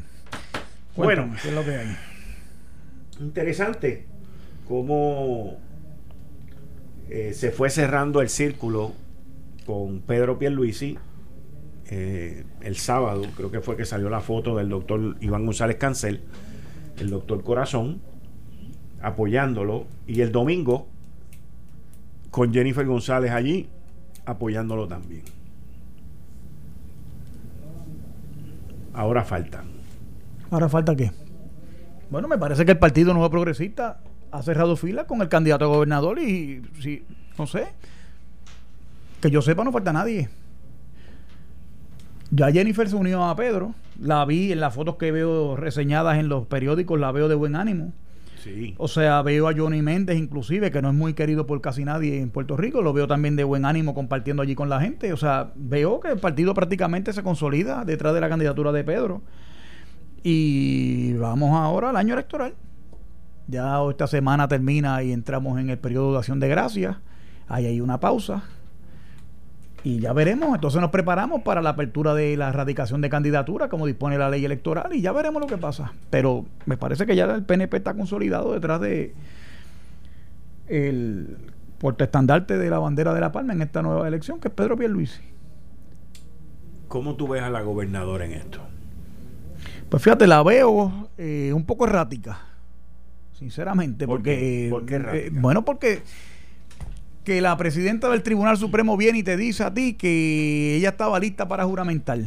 bueno, ¿qué es lo que hay? Interesante cómo eh, se fue cerrando el círculo con Pedro Pierluisi eh, el sábado, creo que fue que salió la foto del doctor Iván González Cancel, el doctor Corazón, apoyándolo, y el domingo con Jennifer González allí, apoyándolo también. Ahora falta. ¿Ahora falta qué? Bueno, me parece que el Partido Nuevo Progresista ha cerrado fila con el candidato a gobernador y, si, no sé, que yo sepa no falta nadie. Ya Jennifer se unió a Pedro, la vi en las fotos que veo reseñadas en los periódicos, la veo de buen ánimo. Sí. O sea, veo a Johnny Méndez inclusive, que no es muy querido por casi nadie en Puerto Rico, lo veo también de buen ánimo compartiendo allí con la gente. O sea, veo que el partido prácticamente se consolida detrás de la candidatura de Pedro. Y vamos ahora al año electoral. Ya esta semana termina y entramos en el periodo de acción de gracias. Ahí hay una pausa. Y ya veremos. Entonces nos preparamos para la apertura de la erradicación de candidatura, como dispone la ley electoral, y ya veremos lo que pasa. Pero me parece que ya el PNP está consolidado detrás de el portaestandarte de la bandera de la Palma en esta nueva elección, que es Pedro Pierluisi. ¿Cómo tú ves a la gobernadora en esto? Pues fíjate, la veo eh, un poco errática, sinceramente, porque... ¿Por qué eh, bueno, porque que la presidenta del Tribunal Supremo viene y te dice a ti que ella estaba lista para juramentar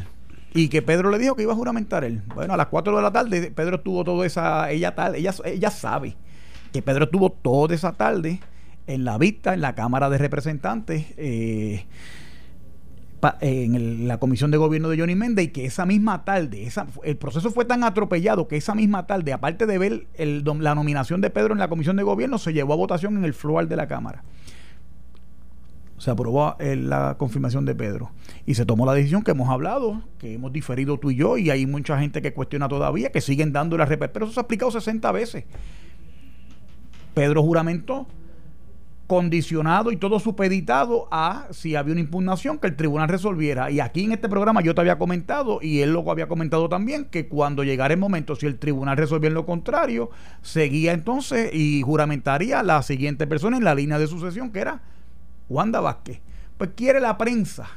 y que Pedro le dijo que iba a juramentar él. Bueno, a las 4 de la tarde Pedro estuvo toda esa ella tal, ella ella sabe que Pedro estuvo toda esa tarde en la vista en la Cámara de Representantes eh, en la comisión de gobierno de Johnny Méndez y que esa misma tarde, el proceso fue tan atropellado que esa misma tarde, aparte de ver la nominación de Pedro en la comisión de gobierno, se llevó a votación en el floor de la Cámara. Se aprobó eh, la confirmación de Pedro y se tomó la decisión que hemos hablado, que hemos diferido tú y yo, y hay mucha gente que cuestiona todavía, que siguen dando la pero eso se ha explicado 60 veces. Pedro juramentó condicionado y todo supeditado a si había una impugnación que el tribunal resolviera. Y aquí en este programa yo te había comentado, y él lo había comentado también, que cuando llegara el momento, si el tribunal resolvía lo contrario, seguía entonces y juramentaría la siguiente persona en la línea de sucesión, que era Wanda Vázquez. Pues quiere la prensa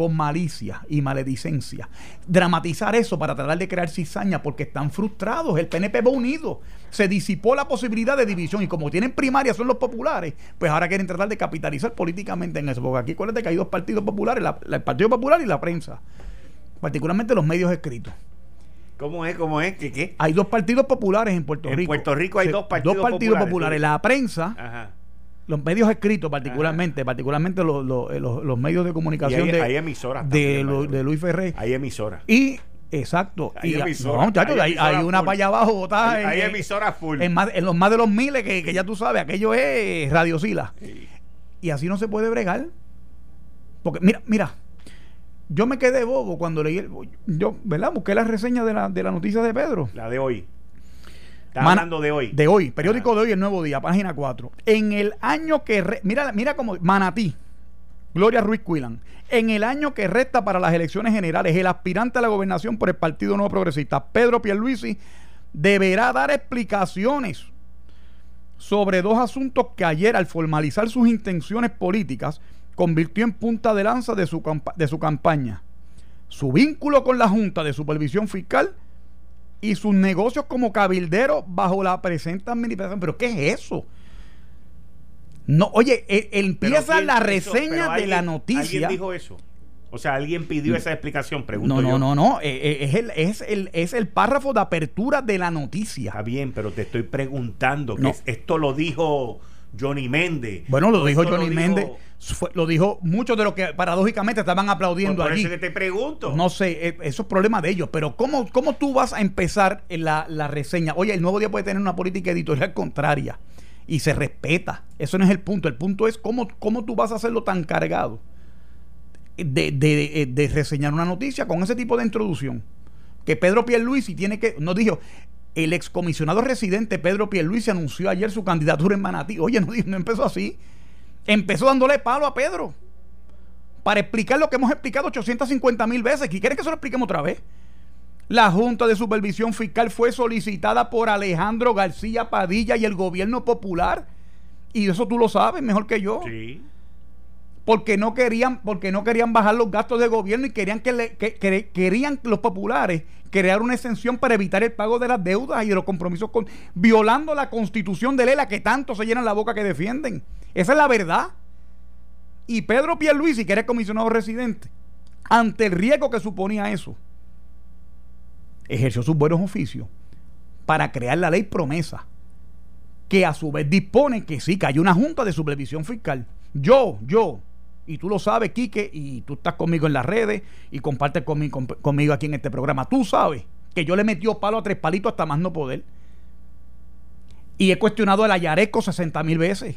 con malicia y maledicencia. Dramatizar eso para tratar de crear cizaña porque están frustrados. El PNP va unido. Se disipó la posibilidad de división y como tienen primaria son los populares, pues ahora quieren tratar de capitalizar políticamente en eso. Porque aquí acuérdate que hay dos partidos populares, el Partido Popular y la prensa. Particularmente los medios escritos. ¿Cómo es? ¿Cómo es? ¿Qué, qué? Hay dos partidos populares en Puerto Rico. En Puerto Rico hay dos partidos populares. Dos partidos populares. La prensa Ajá los medios escritos particularmente, particularmente los, los, medios de comunicación hay, de, hay emisoras de, Luis Ferré. Hay emisoras. Y Exacto. Hay y, emisoras. hay, una para allá abajo botada. Hay, emisoras full. En, los más de los miles que, ya tú sabes, aquello es Radio Sila. Y así no se puede bregar. Porque, mira, mira, yo me quedé bobo cuando leí, el, yo, ¿verdad? Busqué la reseña de la, de la noticia de Pedro. La de hoy. Está hablando de hoy. De hoy, periódico de hoy, el nuevo día, página 4. En el año que. mira, mira como. Manatí. Gloria Ruiz Cuilan. En el año que resta para las elecciones generales, el aspirante a la gobernación por el Partido Nuevo Progresista, Pedro Pierluisi, deberá dar explicaciones sobre dos asuntos que ayer, al formalizar sus intenciones políticas, convirtió en punta de lanza de su, de su campaña. Su vínculo con la Junta de Supervisión Fiscal y sus negocios como cabildero bajo la presente administración. ¿Pero qué es eso? No, oye, e, empieza la reseña de la noticia. ¿Alguien dijo eso? O sea, alguien pidió esa explicación, pregunto no, no, No, no, no, eh, eh, es el, es, el, es el párrafo de apertura de la noticia. Está bien, pero te estoy preguntando, que esto lo dijo Johnny Méndez. Bueno, lo dijo Johnny Méndez. Lo dijo muchos de los que paradójicamente estaban aplaudiendo por allí. Eso que te pregunto. No sé, eh, eso es problema de ellos. Pero ¿cómo, cómo tú vas a empezar en la, la reseña? Oye, el nuevo día puede tener una política editorial contraria y se respeta. Eso no es el punto. El punto es cómo, cómo tú vas a hacerlo tan cargado de, de, de reseñar una noticia con ese tipo de introducción. Que Pedro Pierluisi tiene que, nos dijo, el excomisionado residente Pedro Pierluisi anunció ayer su candidatura en Manatí. Oye, no, no empezó así. Empezó dándole palo a Pedro para explicar lo que hemos explicado 850 mil veces. ¿Y quieren que se lo expliquemos otra vez? La Junta de Supervisión Fiscal fue solicitada por Alejandro García Padilla y el gobierno popular. Y eso tú lo sabes mejor que yo. Sí porque no querían porque no querían bajar los gastos de gobierno y querían que, le, querían los populares crear una exención para evitar el pago de las deudas y de los compromisos con violando la constitución de Lela que tanto se llenan la boca que defienden esa es la verdad y Pedro Pierluisi que era comisionado residente ante el riesgo que suponía eso ejerció sus buenos oficios para crear la ley promesa que a su vez dispone que sí que hay una junta de supervisión fiscal yo yo y tú lo sabes, Quique, y tú estás conmigo en las redes y compartes conmigo, aquí en este programa. Tú sabes que yo le metió palo a tres palitos hasta más no poder. Y he cuestionado el Ayareco 60 mil veces.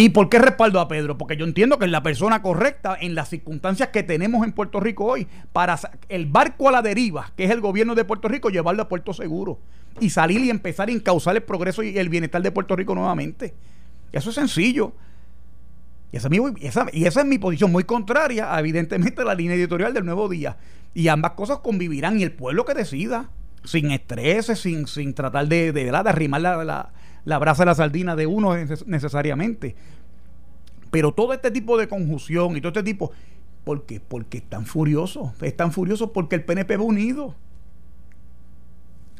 ¿Y por qué respaldo a Pedro? Porque yo entiendo que es la persona correcta en las circunstancias que tenemos en Puerto Rico hoy para el barco a la deriva, que es el gobierno de Puerto Rico, llevarlo a Puerto Seguro y salir y empezar a encauzar el progreso y el bienestar de Puerto Rico nuevamente. Eso es sencillo. Y esa, es mi posición muy contraria, evidentemente, a la línea editorial del Nuevo Día. Y ambas cosas convivirán y el pueblo que decida, sin estrés, sin, sin tratar de, de, arrimar la, la brasa de la sardina de uno necesariamente. Pero todo este tipo de conjunción y todo este tipo, ¿por qué? Porque están furiosos. Están furiosos porque el PNP va unido.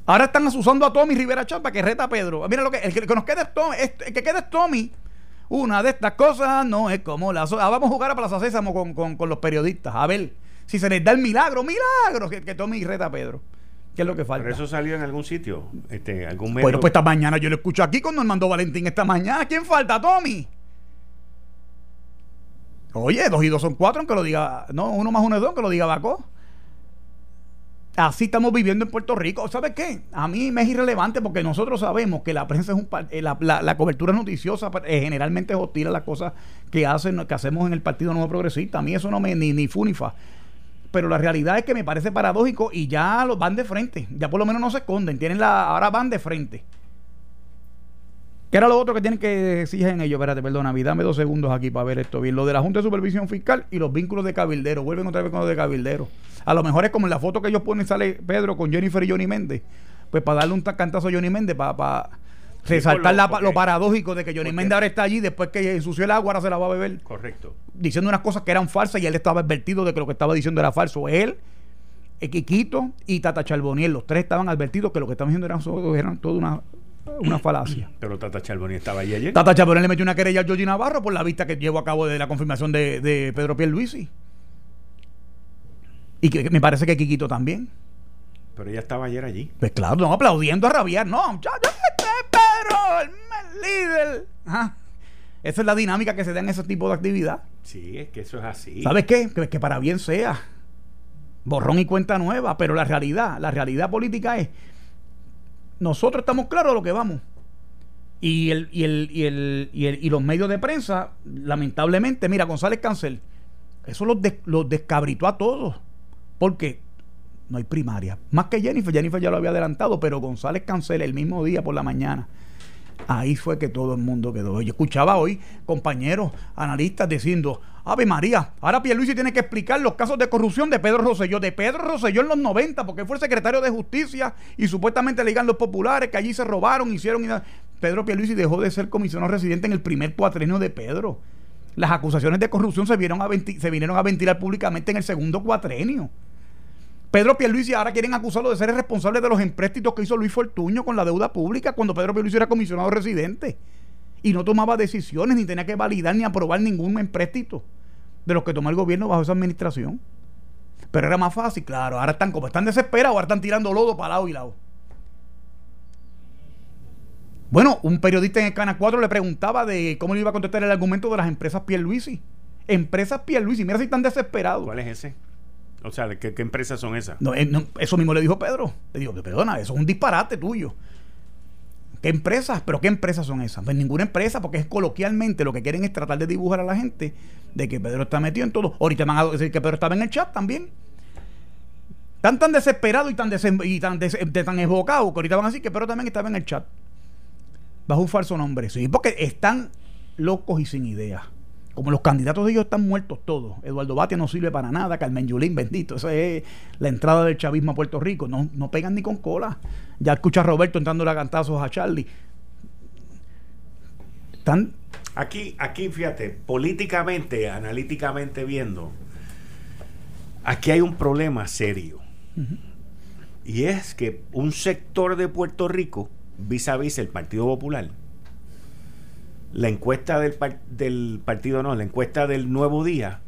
Ahora están asusando a Tommy Rivera Chat para que reta a Pedro. Mira lo que el que, nos quede es Tommy, el que quede es Tommy. Una de estas cosas no es como la ah, vamos a jugar a Plaza Sésamo con, con, con, los periodistas. A ver si se les da el milagro, milagro, que, que Tommy reta a Pedro. ¿Qué es lo que falta? ¿Pero eso salió en algún sitio? Este, algún medio? Bueno, pues esta mañana yo lo escucho aquí con Normando Valentín esta mañana. ¿Quién falta, Tommy? Oye, dos y dos son cuatro, aunque lo diga. No, uno más uno es dos, aunque lo diga Bacó. Así estamos viviendo en Puerto Rico. ¿Sabes qué? A mí me es irrelevante porque nosotros sabemos que la prensa es un. Eh, la, la, cobertura noticiosa eh, generalmente es hostil a las cosas que, hacen, que hacemos en el Partido Nuevo Progresista. A mí eso no me ni, ni funifa pero la realidad es que me parece paradójico y ya los van de frente, ya por lo menos no se esconden, tienen la, ahora van de frente. ¿Qué era lo otro que tienen que exigir en ellos? Espérate, perdona, dame dos segundos aquí para ver esto bien. Lo de la Junta de Supervisión Fiscal y los vínculos de cabildero. Vuelven otra vez con los de cabildero. A lo mejor es como en la foto que ellos ponen, sale Pedro con Jennifer y Johnny Méndez. Pues para darle un cantazo a Johnny Méndez, para, para resaltar lo, paradójico de que Johnny Méndez ahora está allí, después que ensució el agua, ahora se la va a beber. Correcto. Diciendo unas cosas que eran falsas y él estaba advertido de que lo que estaba diciendo era falso. Él, Equiquito y Tata Charboniel, los tres estaban advertidos que lo que estaban diciendo eran, eran toda una una [CLEARS THROAT] falacia. Pero Tata Charboniel estaba allí ayer. Tata Charboniel le metió una querella a Georgie Navarro por la vista que llevó a cabo de la confirmación de, de Pedro Pierluisi. Y que, me parece que Quiquito también. Pero ella estaba ayer allí. Pues claro, no, aplaudiendo a rabiar. No, muchachos, este Pedro, el líder. Esa es la dinámica que se da en ese tipo de actividad. Sí, es que eso es así. ¿Sabes qué? Que, que para bien sea. Borrón y cuenta nueva. Pero la realidad, la realidad política es nosotros estamos claros de lo que vamos. Y, el, y, el, y, el, y, el, y los medios de prensa, lamentablemente, mira, González Cancel, eso los, los descabritó a todos. Porque no hay primaria. Más que Jennifer, Jennifer ya lo había adelantado, pero González Cancel el mismo día por la mañana Ahí fue que todo el mundo quedó. Yo escuchaba hoy compañeros analistas diciendo, Ave María, ahora Pierluisi tiene que explicar los casos de corrupción de Pedro Rosselló, de Pedro Rosselló en los 90, porque fue el secretario de Justicia y supuestamente le digan los populares que allí se robaron, hicieron... Pedro Pierluisi dejó de ser comisionado residente en el primer cuatrenio de Pedro. Las acusaciones de corrupción se, a se vinieron a ventilar públicamente en el segundo cuatrenio. Pedro Pierluisi ahora quieren acusarlo de ser el responsable de los empréstitos que hizo Luis Fortuño con la deuda pública cuando Pedro Pierluisi era comisionado residente y no tomaba decisiones ni tenía que validar ni aprobar ningún empréstito de los que tomó el gobierno bajo esa administración. Pero era más fácil, claro. Ahora están como están desesperados, ahora están tirando lodo para lado y lado. Bueno, un periodista en el Cana 4 le preguntaba de cómo le iba a contestar el argumento de las empresas Pierluisi. Empresas Pierluisi, mira si están desesperados. ¿Cuál es ese? O sea, ¿qué, qué empresas son esas? No, eh, eso mismo le dijo Pedro. Le digo, perdona, eso es un disparate tuyo. ¿Qué empresas? ¿Pero qué empresas son esas? Pues ninguna empresa, porque es coloquialmente lo que quieren es tratar de dibujar a la gente de que Pedro está metido en todo. Ahorita van a decir que Pedro estaba en el chat también. Están tan desesperados y tan, y tan, tan evocados que ahorita van a decir que Pedro también estaba en el chat. Bajo un falso nombre. Sí, porque están locos y sin ideas como los candidatos de ellos están muertos todos, Eduardo Batia no sirve para nada, Carmen Yulín, bendito, esa es la entrada del chavismo a Puerto Rico, no, no pegan ni con cola. Ya escucha a Roberto entrando a cantazos a Charlie. Están... Aquí, aquí, fíjate, políticamente, analíticamente viendo, aquí hay un problema serio. Y es que un sector de Puerto Rico, vis a vis el Partido Popular, la encuesta del, del partido, no, la encuesta del Nuevo Día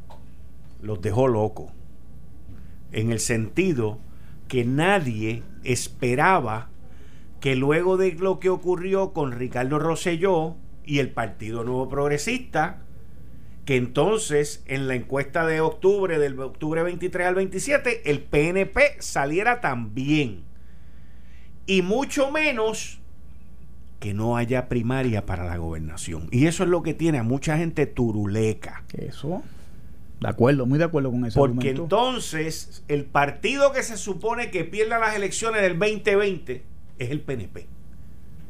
los dejó locos. En el sentido que nadie esperaba que luego de lo que ocurrió con Ricardo Rosselló y el Partido Nuevo Progresista, que entonces en la encuesta de octubre, del octubre 23 al 27, el PNP saliera también. Y mucho menos que no haya primaria para la gobernación. Y eso es lo que tiene a mucha gente turuleca. Eso. De acuerdo, muy de acuerdo con eso. Porque entonces el partido que se supone que pierda las elecciones del 2020 es el PNP.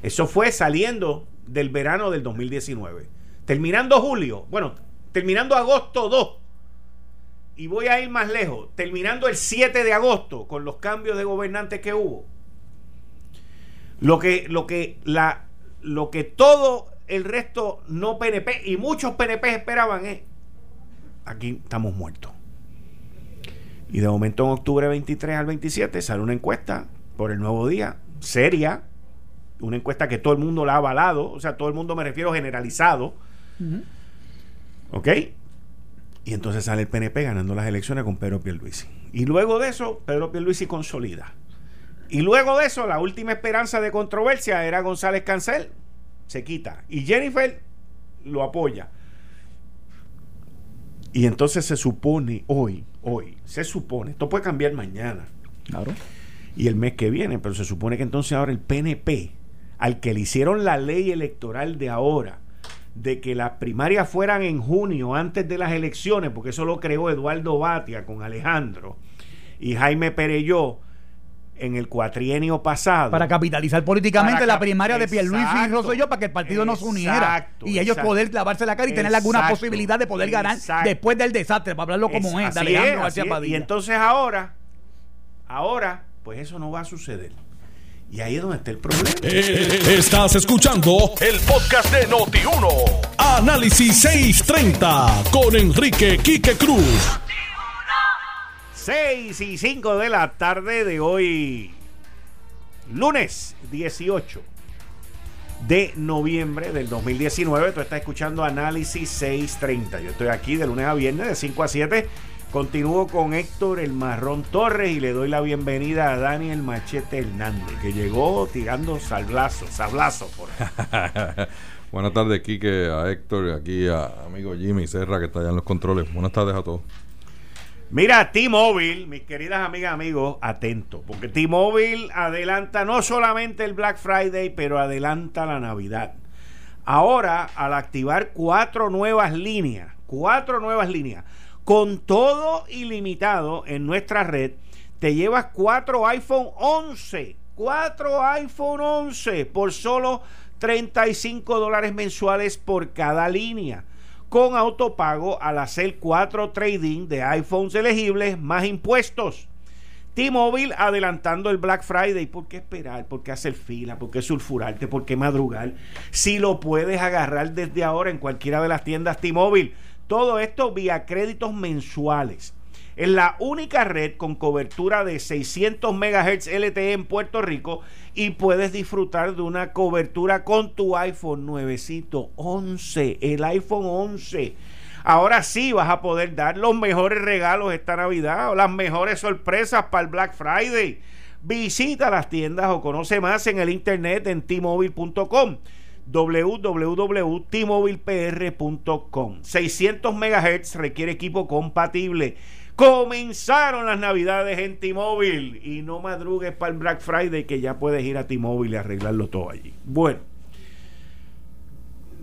Eso fue saliendo del verano del 2019. Terminando julio, bueno, terminando agosto 2. Y voy a ir más lejos, terminando el 7 de agosto con los cambios de gobernantes que hubo. Lo que, lo que, la, lo que todo el resto no PNP y muchos PNP esperaban es, aquí estamos muertos. Y de momento en octubre 23 al 27 sale una encuesta por el nuevo día, seria, una encuesta que todo el mundo la ha avalado, o sea, todo el mundo me refiero generalizado. ¿Ok? Y entonces sale el PNP ganando las elecciones con Pedro Pierluisi. Y luego de eso, Pedro Pierluisi consolida. Y luego de eso, la última esperanza de controversia era González Cancel. Se quita. Y Jennifer lo apoya. Y entonces se supone, hoy, hoy, se supone, esto puede cambiar mañana. Claro. Y el mes que viene, pero se supone que entonces ahora el PNP, al que le hicieron la ley electoral de ahora, de que las primarias fueran en junio, antes de las elecciones, porque eso lo creó Eduardo Batia con Alejandro y Jaime Pereyó en el cuatrienio pasado. Para capitalizar políticamente la primaria de Pierluisi y Rosselló para que el partido no se uniera. Y ellos poder clavarse la cara y tener alguna posibilidad de poder ganar después del desastre, para hablarlo como es, de Alejandro García Padilla. Y entonces ahora, ahora, pues eso no va a suceder. Y ahí es donde está el problema. Eh, estás escuchando el podcast de Noti1. Análisis 630 con Enrique Quique Cruz. 6 y 5 de la tarde de hoy, lunes 18 de noviembre del 2019. Tú estás escuchando Análisis 630. Yo estoy aquí de lunes a viernes de 5 a 7 Continúo con Héctor el Marrón Torres y le doy la bienvenida a Daniel Machete Hernández, que llegó tirando sablazo, sablazo por [LAUGHS] Buenas tardes, Quique, a Héctor, aquí a amigo Jimmy Serra, que está allá en los controles. Buenas tardes a todos. Mira, T-Mobile, mis queridas amigas, amigos, atento, porque T-Mobile adelanta no solamente el Black Friday, pero adelanta la Navidad. Ahora, al activar cuatro nuevas líneas, cuatro nuevas líneas, con todo ilimitado en nuestra red, te llevas cuatro iPhone 11, cuatro iPhone 11 por solo 35 dólares mensuales por cada línea con autopago al hacer cuatro trading de iPhones elegibles más impuestos. T-Mobile adelantando el Black Friday. ¿Por qué esperar? ¿Por qué hacer fila? ¿Por qué sulfurarte? ¿Por qué madrugar? Si lo puedes agarrar desde ahora en cualquiera de las tiendas T-Mobile. Todo esto vía créditos mensuales. Es la única red con cobertura de 600 MHz LTE en Puerto Rico y puedes disfrutar de una cobertura con tu iPhone nuevecito 11, el iPhone 11. Ahora sí vas a poder dar los mejores regalos esta Navidad o las mejores sorpresas para el Black Friday. Visita las tiendas o conoce más en el internet en tmobile.com www.tmobilpr.com 600 MHz requiere equipo compatible. Comenzaron las navidades en T-Mobile y no madrugues para el Black Friday que ya puedes ir a T-Mobile y arreglarlo todo allí. Bueno,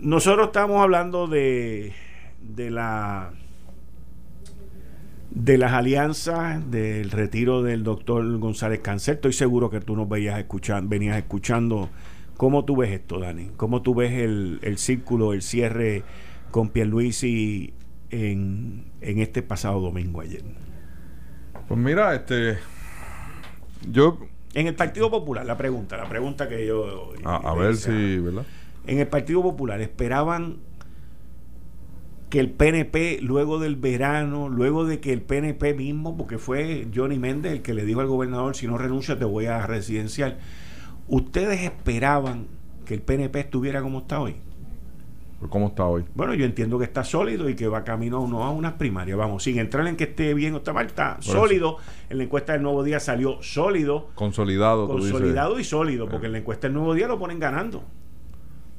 nosotros estamos hablando de, de la de las alianzas, del retiro del doctor González Cáncer. Estoy seguro que tú nos veías escuchando, venías escuchando ¿Cómo tú ves esto, Dani? ¿Cómo tú ves el, el círculo, el cierre con Pierluisi en, en este pasado domingo ayer? Pues mira, este. Yo. En el Partido Popular, la pregunta, la pregunta que yo. A, ver si, ¿verdad? En el Partido Popular, ¿esperaban que el PNP, luego del verano, luego de que el PNP mismo, porque fue Johnny Méndez el que le dijo al gobernador: si no renuncia, te voy a residencial ¿Ustedes esperaban que el PNP estuviera como está hoy? ¿Cómo está hoy? Bueno, yo entiendo que está sólido y que va camino no a unas primarias. Vamos, sin entrar en que esté bien o está mal, está sólido. En la encuesta del Nuevo Día salió sólido. Consolidado. Consolidado y sólido, porque en la encuesta del Nuevo Día lo ponen ganando.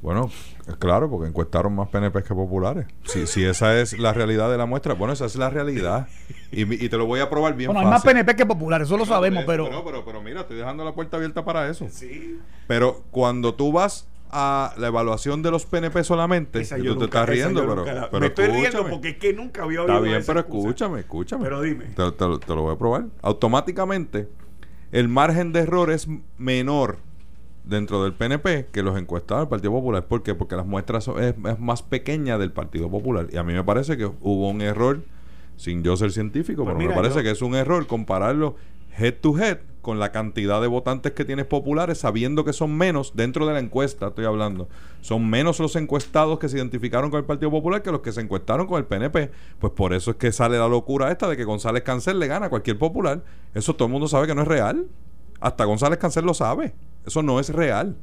Bueno, es claro, porque encuestaron más PNP que populares. Si, si esa es la realidad de la muestra, bueno, esa es la realidad. Y, te lo voy a probar bien bueno, hay más PNP que populares, eso lo sabemos, pero... Pero, pero... pero mira, estoy dejando la puerta abierta para eso. Sí. Pero cuando tú vas a la evaluación de los PNP solamente, Esa yo tú te estás riendo, pero, la- pero me estoy riendo porque es que nunca había Está oído bien, esa pero excusa. escúchame, escúchame. Pero dime. Te, te lo- te lo voy a probar. Automáticamente, el margen de error es menor dentro del PNP que los encuestados del Partido Popular. ¿Por qué? Porque las muestras son- es, es más pequeña del Partido Popular. Y a mí me parece que hubo un error, sin yo ser científico, Pues pero me parece yo- que es un error compararlo head to head con la cantidad de votantes que tienes populares, sabiendo que son menos, dentro de la encuesta estoy hablando, son menos los encuestados que se identificaron con el Partido Popular que los que se encuestaron con el PNP. Pues por eso es que sale la locura esta de que González Cancel le gana a cualquier popular. Eso todo el mundo sabe que no es real. Hasta González Cancel lo sabe. Eso no es real.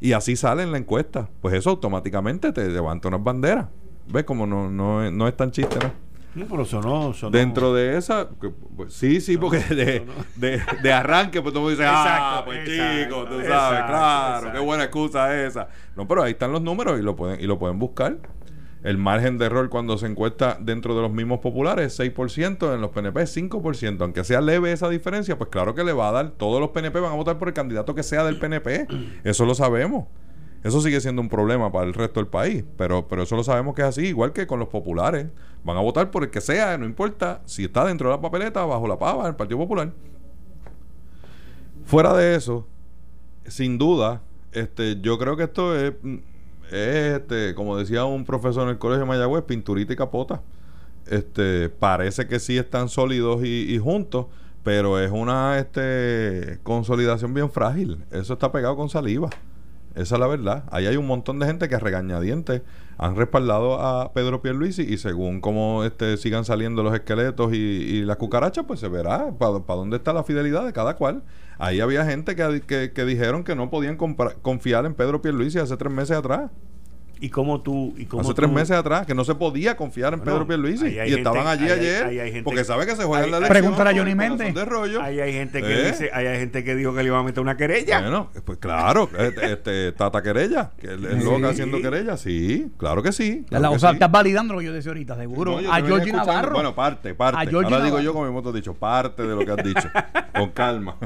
Y así sale en la encuesta. Pues eso automáticamente te levanta unas banderas. ¿Ves como no, no, no es tan chiste, ¿no? No, pero sonó, sonó. Dentro de esa, que, pues, sí, sí, porque de, de, de arranque, pues todo el mundo dice, ah, Exacto, pues exacto, chico, tú sabes, claro, qué buena excusa esa. No, pero ahí están los números y lo pueden, y lo pueden buscar. El margen de error cuando se encuesta dentro de los mismos populares es 6%, en los PNP es 5%. Aunque sea leve esa diferencia, pues claro que le va a dar. Todos los PNP van a votar por el candidato que sea del PNP. Eso lo sabemos. Eso sigue siendo un problema para el resto del país, pero, pero eso lo sabemos que es así, igual que con los populares. Van a votar por el que sea, no importa si está dentro de la papeleta, bajo la pava, el Partido Popular. Fuera de eso, sin duda, este, yo creo que esto es, es, este, como decía un profesor en el colegio de Mayagüez, pinturita y capota. Este, parece que sí están sólidos y, y juntos, pero es una este, consolidación bien frágil. Eso está pegado con saliva. Esa es la verdad. Ahí hay un montón de gente que a regañadientes han respaldado a Pedro Pierluisi y según cómo este, sigan saliendo los esqueletos y, y las cucarachas, pues se verá para dónde está la fidelidad de cada cual. Ahí había gente que, que, que dijeron que no podían confiar en Pedro Pierluisi hace tres meses atrás. ¿Y cómo tú? Y cómo Hace tú- tres meses atrás, que no se podía confiar en Bueno, Pedro Pierluisi. ahí hay Y estaban allí hay- ayer ahí hay gente- porque sabe que se juega ahí- la elección. Pregúntale a Johnny Méndez. Ahí hay gente que ¿Eh? dice, ahí hay gente que dijo que le iba a meter una querella. Bueno, pues claro, [LAUGHS] este, este, Tata Querella, que es Sí. loca haciendo querella, sí, claro que sí. La- o sea, sí. estás validando lo que yo decía ahorita, seguro. No, a Georgie. Navarro. Bueno, parte, parte. Ahora digo Navarro. yo, como hemos dicho, parte de lo que has dicho. [LAUGHS] con calma.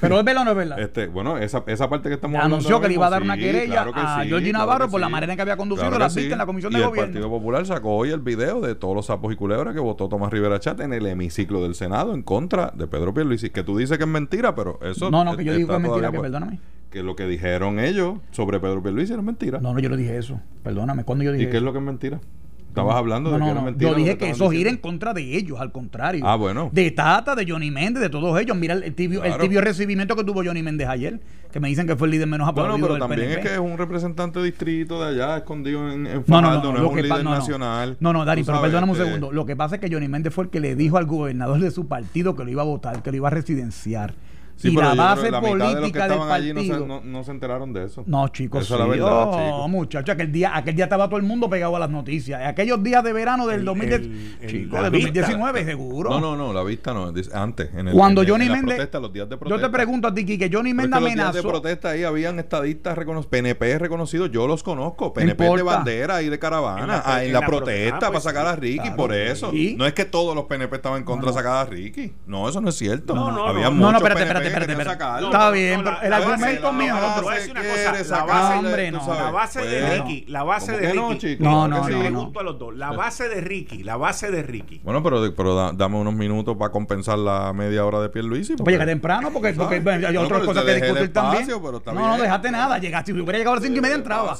Pero es verdad o no es verdad. Este, bueno, esa, esa parte que estamos Anunció que le iba a dar una querella a Georgie Navarro por la manera en que había conducido Claro las sí. en la Comisión y de el Gobierno. Partido Popular sacó hoy el video de todos los sapos y culebras que votó Tomás Rivera Chat en el hemiciclo del Senado en contra de Pedro Pierluisi. Que tú dices que es mentira, pero eso... No, no, que yo digo que es mentira, que perdóname. Que lo que dijeron ellos sobre Pedro Pierluisi era mentira. No, no, yo no dije eso. Perdóname. ¿Cuándo yo dije ¿Y qué es lo que es mentira? Estabas hablando de no, que era no. mentira. Yo dije que eso gira en contra de ellos, al contrario. Ah, bueno. De Tata, de Johnny Méndez, de todos ellos. Mira el, el tibio, el tibio recibimiento que tuvo Johnny Méndez ayer, que me dicen que fue el líder menos Bueno, aplaudido pero del también PNP. es que es un representante de distrito de allá, escondido en, en No, no, Fajardo, no, no, lo es un líder no, no. nacional. No, no, Dari, pero perdóname un este, segundo. Lo que pasa es que Johnny Méndez fue el que le dijo al gobernador de su partido que lo iba a votar, que lo iba a residenciar. Sí, y la yo base la mitad de los que política del estaban allí no se, partido. no, no se enteraron de eso. No, chicos, Esa sí. es la verdad, No, chicos. muchacho, aquel día, aquel día estaba todo el mundo pegado a las noticias. Aquellos días de verano del El- 2010, el- el- chico, la del vista. 2019, seguro. No, no, no, la vista no, antes. En el, Cuando en Johnny en la Méndez. protesta, los días de yo protesta. te pregunto a ti, que Johnny Méndez que los días de amenazó. protesta ahí habían estadistas reconocidos, PNP reconocidos, yo los conozco, PNP de bandera y de caravana, En la- ah, en, la, la protesta prote- ah, para pues sacar a Ricky, Claro. por eso. ¿Y? No es que todos los PNP estaban en contra de sacar a Ricky. No, eso no es cierto. No, no, Había no. No, no, espérate, PNP espérate, espérate. Está bien, pero el la argumento base- mío no, es no, otro. te voy a decir una quiere cosa, la sacar- base, Hombre, no. la base de Ricky, la base ¿cómo de Ricky. chico? No, no, no, a los dos, la base de Ricky, la base de Ricky. Bueno, pero, pero da- dame unos minutos para compensar la media hora de Pierluisi. Pues llegué temprano porque, ¿Tú porque hay No, otras cosas que discutir también. espacio, pero está no, bien. no, dejaste nada. Llegaste, si hubiera llegado a las 5 y media entraba.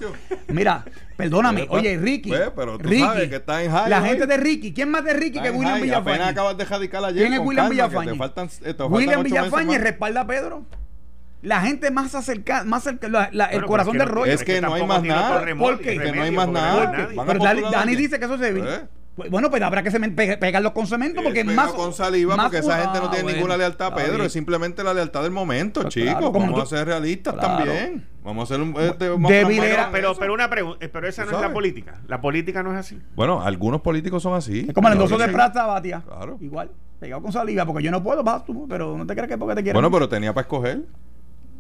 Mira, perdóname. Oye, Ricky. pues, pero tú sabes que está en high La gente de Ricky. ¿Quién más de Ricky que William Villafañe? Acabas de radical ayer. ¿Quién es William Villafañe? William Villafañe. Respalda a Pedro. La gente más acerca, más cerca, la- la- el corazón del que rollo. Es que no hay más nada. otro remol- ¿Por qué? Que no hay más porque nada. Pero Dani, dice que eso es débil. ¿Eh? Pues, Bueno, pues habrá que se pe- pegarlos con cemento porque Es más. con saliva más porque esa gente no tiene ah, ninguna lealtad a está Pedro, es simplemente la lealtad del momento, Pues chicos. claro, Vamos tú- a ser realistas Claro. también. Vamos a ser un este, Pero, pero una pregunta, eh, pero esa ¿Tú no es la política. La política no es así. Bueno, algunos políticos son así. Es como el endoso de. Prata, Batia. Claro. Igual, pegado con saliva, porque yo no puedo, vas tú, pero no te creas que es porque te quiero. Bueno, pero tenía para escoger.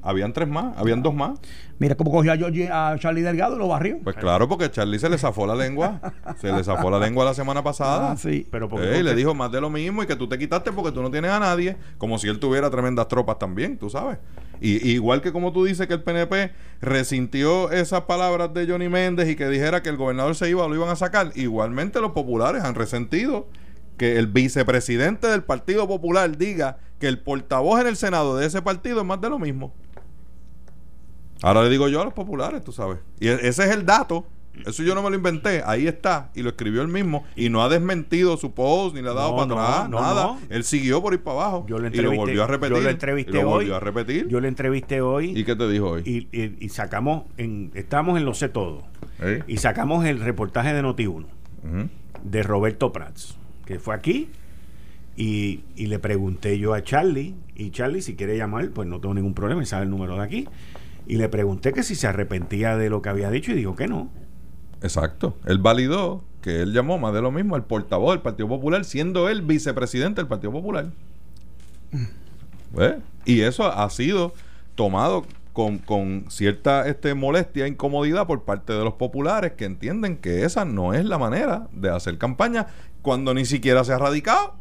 Habían tres más, habían dos más. Mira cómo cogió a, Georgie- a Charlie Delgado y lo barrió. Pues claro, porque Charlie se le zafó la lengua. [LAUGHS] Se le zafó la lengua la semana pasada. Ah, sí. Pero porque Eh, y le dijo más de lo mismo y que tú te quitaste porque tú no tienes a nadie, como si él tuviera tremendas tropas también, tú sabes. Y, igual que como tú dices que el PNP resintió esas palabras de Johnny Méndez y que dijera que el gobernador se iba o lo iban a sacar, igualmente los populares han resentido que el vicepresidente del Partido Popular diga que el portavoz en el Senado de ese partido es más de lo mismo. Ahora le digo yo a los populares, tú sabes. Y e, ese es el dato. Eso yo no me lo inventé, ahí está, y lo escribió él mismo, y no ha desmentido su post, ni le ha dado para atrás, nada. Él siguió por ir para abajo. Yo y lo volvió a repetir. Yo lo entrevisté hoy. a repetir. Yo lo entrevisté hoy. ¿Y qué te dijo hoy? Y, sacamos, en, estamos en Lo Sé Todo, y sacamos el reportaje de Noti1 de Roberto Prats que fue aquí. Y, le pregunté yo a Charlie, y Charlie, si quiere llamar, pues no tengo ningún problema, y sabe el número de aquí. Y le pregunté que si se arrepentía de lo que había dicho y dijo que no. Exacto. Él validó que él llamó más de lo mismo al portavoz del Partido Popular, siendo él vicepresidente del Partido Popular. Pues, y eso ha sido tomado con, cierta este, molestia incomodidad por parte de los populares que entienden que esa no es la manera de hacer campaña cuando ni siquiera se ha radicado.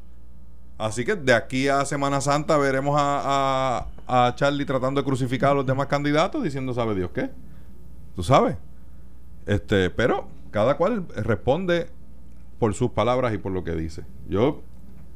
Así que de aquí a Semana Santa veremos a, a, Charlie tratando de crucificar a los demás candidatos diciendo, ¿sabe Dios qué? ¿Tú sabes? Este, pero cada cual responde por sus palabras y por lo que dice. Yo,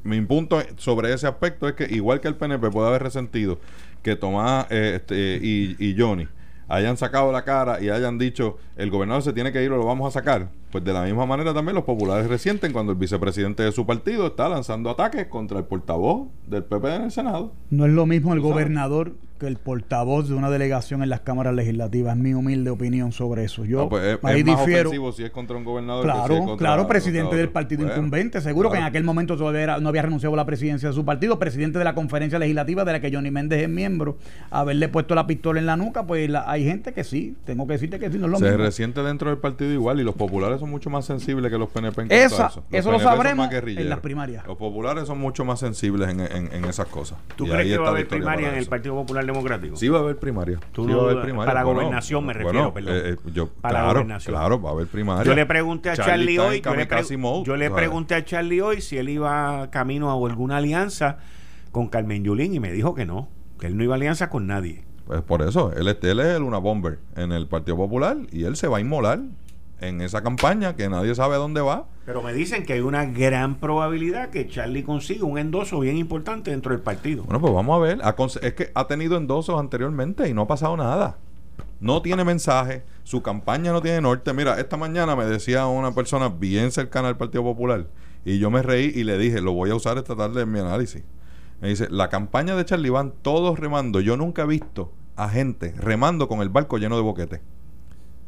mi punto sobre ese aspecto es que igual que el PNP puede haber resentido que Tomás eh, este, y, y Johnny hayan sacado la cara y hayan dicho el gobernador se tiene que ir o lo vamos a sacar, pues de la misma manera también los populares resienten cuando el vicepresidente de su partido está lanzando ataques contra el portavoz del PP en el Senado. No es lo mismo el gobernador que el portavoz de una delegación en las cámaras legislativas. Es mi humilde opinión sobre eso. Yo pues es, ahí más difiero. si es contra un gobernador. Claro, claro, presidente del partido incumbente. Seguro que en aquel momento todavía no había renunciado a la presidencia de su partido, presidente de la conferencia legislativa de la que Johnny Méndez es miembro. Haberle puesto la pistola en la nuca, pues hay gente que sí, tengo que decirte que sí, no es lo Se resiente dentro del partido igual y los populares son mucho más sensibles que los PNP en eso. Eso lo sabremos en las primarias. Los populares son mucho más sensibles en, en, esas cosas. ¿Tú crees que va a haber primaria en el Partido Popular Democrático? Sí va a haber primaria. sí va a haber primaria. Para gobernación me refiero, perdón. Eh, eh, yo, claro, claro, va a haber primaria. Yo le pregunté a Charlie, hoy, yo le, yo le pregunté a Charlie hoy si él iba camino a alguna alianza con Carmen Yulín y me dijo que no, que él no iba a alianza con nadie. Pues por eso, él, él es el una bomber en el Partido Popular y él se va a inmolar en esa campaña que nadie sabe dónde va. Pero me dicen que hay una gran probabilidad que Charlie consiga un endoso bien importante dentro del partido. Bueno, pues vamos a ver. Es que ha tenido endosos anteriormente y no ha pasado nada. No tiene mensaje, su campaña no tiene norte. Mira, esta mañana me decía una persona bien cercana al Partido Popular y yo me reí y le dije, lo voy a usar esta tarde en mi análisis. Me dice, la campaña de Charlie van todos remando. Yo nunca he visto a gente remando con el barco lleno de boquetes.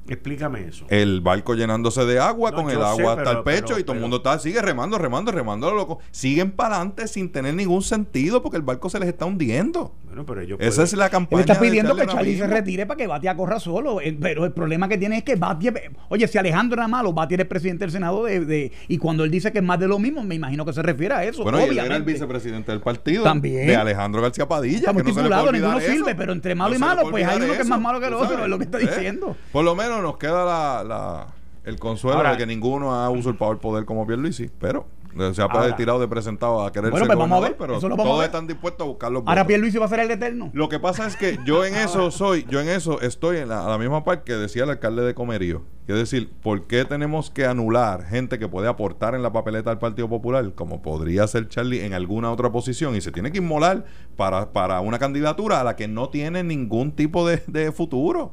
Explícame eso. El barco llenándose de agua, con el agua hasta el pecho y todo el mundo está, sigue remando, remando, remando, loco. Siguen para adelante sin tener ningún sentido porque el barco se les está hundiendo. Bueno, pero ellos Esa es la campaña. Él está pidiendo que Charlie se retire para que Batia corra solo. Eh, pero el problema que tiene es que Batia. Oye, si Alejandro era malo, Batia era el presidente del Senado de, Y cuando él dice que es más de lo mismo, me imagino que se refiere a eso. Bueno, él era el vicepresidente del partido. También. De Alejandro García Padilla. Está muy titulado, ninguno sirve, pero entre malo y malo, pues hay uno que es más malo que el otro, es lo que está ¿Eh? diciendo. Por lo menos nos queda la la, el consuelo de que ninguno ha usurpado el poder como Pierluisi, pero se ha tirado de presentado a querer bueno, ser pues vamos a ver, pero todos están dispuestos a buscar los Ahora Pierluisi va a ser el eterno. Lo que pasa es que yo en eso soy, yo en eso estoy en la, a la misma parte que decía el alcalde de Comerío. Es decir, ¿por qué tenemos que anular gente que puede aportar en la papeleta del Partido Popular, como podría ser Charlie en alguna otra posición, y se tiene que inmolar para, para una candidatura a la que no tiene ningún tipo de, de futuro?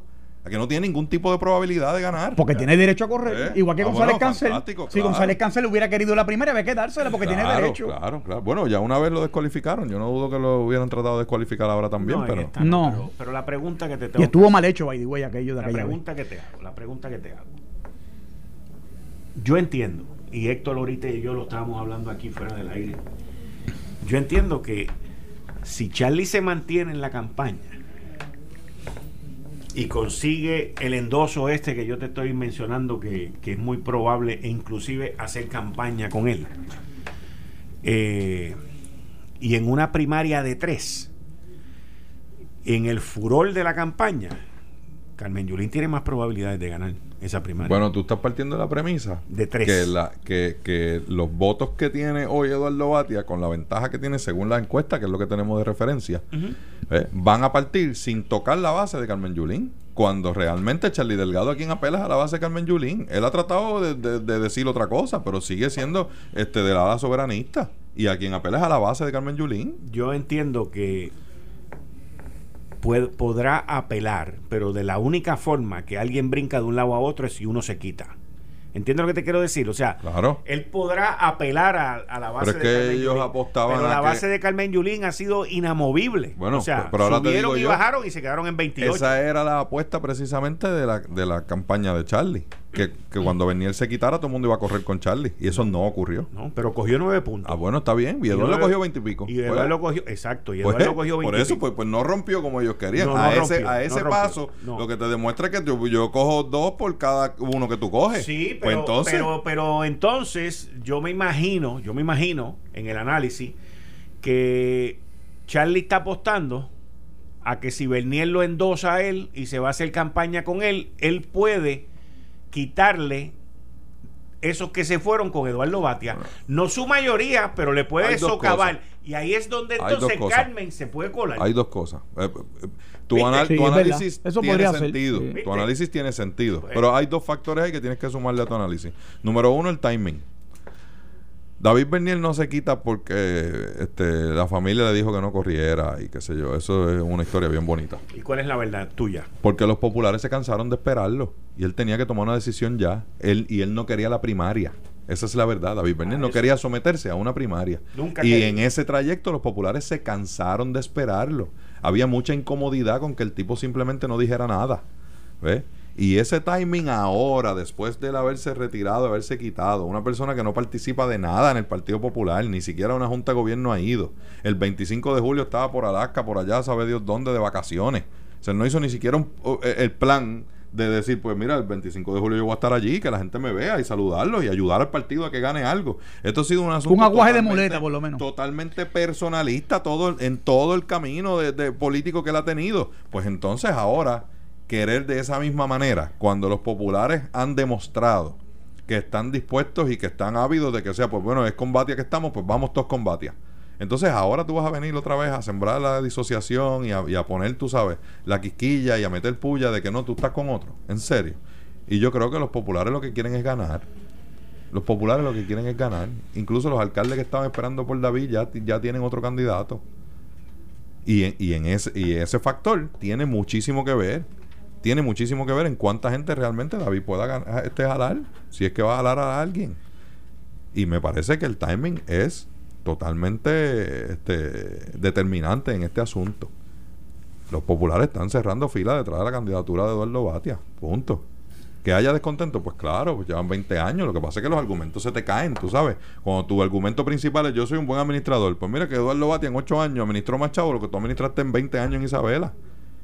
Que no tiene ningún tipo de probabilidad de ganar. Porque tiene derecho a correr. Eh, Igual que ah, González Cancel. Si González Cancel hubiera querido la primera, había que dársela porque tiene derecho. Claro, claro. Bueno, ya una vez lo descualificaron. Yo no dudo que lo hubieran tratado de descualificar ahora también, pero. no. Pero, la pregunta que te tengo. Y estuvo mal hecho, by the way, aquello de La pregunta que te hago, la pregunta que te hago. Yo entiendo, y Héctor ahorita y yo lo estábamos hablando aquí fuera del aire. Yo entiendo que si Charlie se mantiene en la campaña y consigue el endoso este que yo te estoy mencionando, que, es muy probable, e inclusive hacer campaña con él. Eh, y en una primaria de tres, en el furor de la campaña, Carmen Yulín tiene más probabilidades de ganar esa primaria. Bueno, tú estás partiendo de la premisa de tres. Que, la, que, que los votos que tiene hoy Eduardo Batia, con la ventaja que tiene según la encuesta, que es lo que tenemos de referencia, eh, van a partir sin tocar la base de Carmen Yulín. Cuando realmente Charlie Delgado a quien apela a la base de Carmen Yulín. Él ha tratado de, decir otra cosa, pero sigue siendo este de la ala soberanista. Y a quien apela es a la base de Carmen Yulín. Yo entiendo que podrá apelar, pero de la única forma que alguien brinca de un lado a otro es si uno se quita. ¿Entiendes lo que te quiero decir? O sea, él podrá apelar a, la base pero es que ellos apostaban pero la base de Carmen Yulín ha sido inamovible. Bueno, o sea, pero ahora subieron y bajaron y se quedaron en 28. Esa era la apuesta precisamente de la, de la campaña de Charlie que, que cuando Bernier se quitara, todo el mundo iba a correr con Charlie. Y eso no ocurrió. No, pero cogió nueve puntos. Ah, bueno, está bien. Y Eduardo cogió veintipico. Y, Eduardo pues, cogió, exacto. Y pues, Eduardo cogió Por eso, pues, pues no rompió como ellos querían. a ese, a ese paso, lo que te demuestra es que yo, cojo dos por cada uno que tú coges. Sí, pues pero, entonces, pero, pero entonces yo me imagino, yo me imagino en el análisis que Charlie está apostando a que si Bernier lo endosa a él y se va a hacer campaña con él, él puede quitarle esos que se fueron con Eduardo Batia. No su mayoría, pero le puede socavar. Y ahí es donde entonces Carmen se puede colar. Hay dos cosas. Eh, eh, tu, análisis tiene sentido. Tu análisis tiene sentido. Pues. Pero hay dos factores ahí que tienes que sumarle a tu análisis. Número uno, el timing. David Bernier no se quita porque este, la familia le dijo que no corriera y qué sé yo. Eso es una historia bien bonita. ¿Y cuál es la verdad tuya? Porque los populares se cansaron de esperarlo y él tenía que tomar una decisión ya. Él y él no quería la primaria. Esa es la verdad. David Bernier ah, no quería someterse a una primaria. Nunca y en ese trayecto los populares se cansaron de esperarlo. Había mucha incomodidad con que el tipo simplemente no dijera nada. ¿Ves? Y ese timing ahora, después de él haberse retirado, haberse quitado, una persona que no participa de nada en el Partido Popular, ni siquiera una junta de gobierno ha ido. El 25 de julio estaba por Alaska, por allá, sabe Dios dónde, de vacaciones. O sea, no hizo ni siquiera e, el plan de decir, pues mira, el 25 de julio yo voy a estar allí, que la gente me vea y saludarlos y ayudar al partido a que gane algo. Esto ha sido un asunto. Un aguaje de muleta, por lo menos. Totalmente personalista todo, en todo el camino de político que él ha tenido. Pues entonces ahora querer de esa misma manera cuando los populares han demostrado que están dispuestos y que están ávidos de que sea, pues bueno, es combatia que estamos, pues vamos todos combatia. Entonces ahora tú vas a venir otra vez a sembrar la disociación y a, poner, tú sabes, la quisquilla y a meter puya de que no, tú estás con otro. En serio. Y yo creo que los populares lo que quieren es ganar. Los populares lo que quieren es ganar. Incluso los alcaldes que estaban esperando por David ya, ya tienen otro candidato. Y, y, en ese, y ese factor tiene muchísimo que ver tiene muchísimo que ver en cuánta gente realmente David pueda este jalar, si es que va a jalar a alguien. Y me parece que el timing es totalmente este, determinante en este asunto. Los populares están cerrando fila detrás de la candidatura de Eduardo Batia. Punto. Que haya descontento, pues claro, pues llevan 20 años. Lo que pasa es que los argumentos se te caen, tú sabes. Cuando tu argumento principal es yo soy un buen administrador, pues mira que Eduardo Batia en 8 años administró más chavo lo que tú administraste en 20 años en Isabela.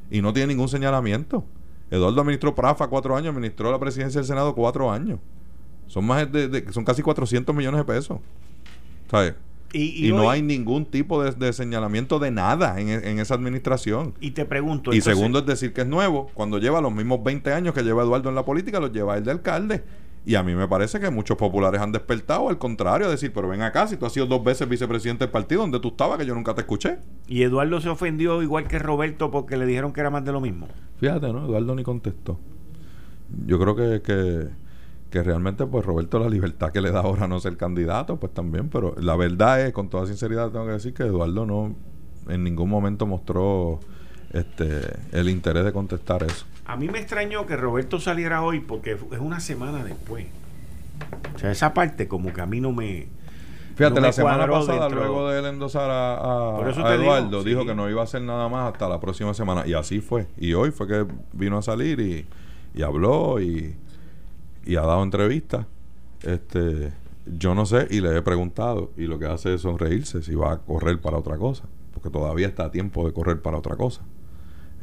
Y no tiene ningún señalamiento. Eduardo administró Prafa cuatro años, administró la presidencia del Senado cuatro años. Son más de, son casi 400 millones de pesos. ¿Sabes? Y, no hay ningún tipo de, señalamiento de nada en, en, esa administración. Y te pregunto. Y segundo es decir que es nuevo, cuando lleva los mismos 20 años que lleva Eduardo en la política, los lleva el de alcalde. Y a mí me parece que muchos populares han despertado, al contrario, a decir, pero ven acá, si tú has sido dos veces vicepresidente del partido, donde tú estabas, que yo nunca te escuché. Y Eduardo se ofendió igual que Roberto porque le dijeron que era más de lo mismo. Fíjate, ¿no? Eduardo ni contestó. Yo creo que, que, que realmente, pues Roberto, la libertad que le da ahora no ser candidato, pues también, pero la verdad es, con toda sinceridad, tengo que decir que Eduardo no en ningún momento mostró este el interés de contestar eso. A mí me extrañó que Roberto saliera hoy porque es una semana después. O sea, esa parte como que a mí no me... Fíjate, la semana pasada, luego de él endosar a, Eduardo, dijo que no iba a hacer nada más hasta la próxima semana. Y así fue. Y hoy fue que vino a salir y, y habló y, y ha dado entrevistas. Este, yo no sé, y le he preguntado, y lo que hace es sonreírse si va a correr para otra cosa, porque todavía está a tiempo de correr para otra cosa.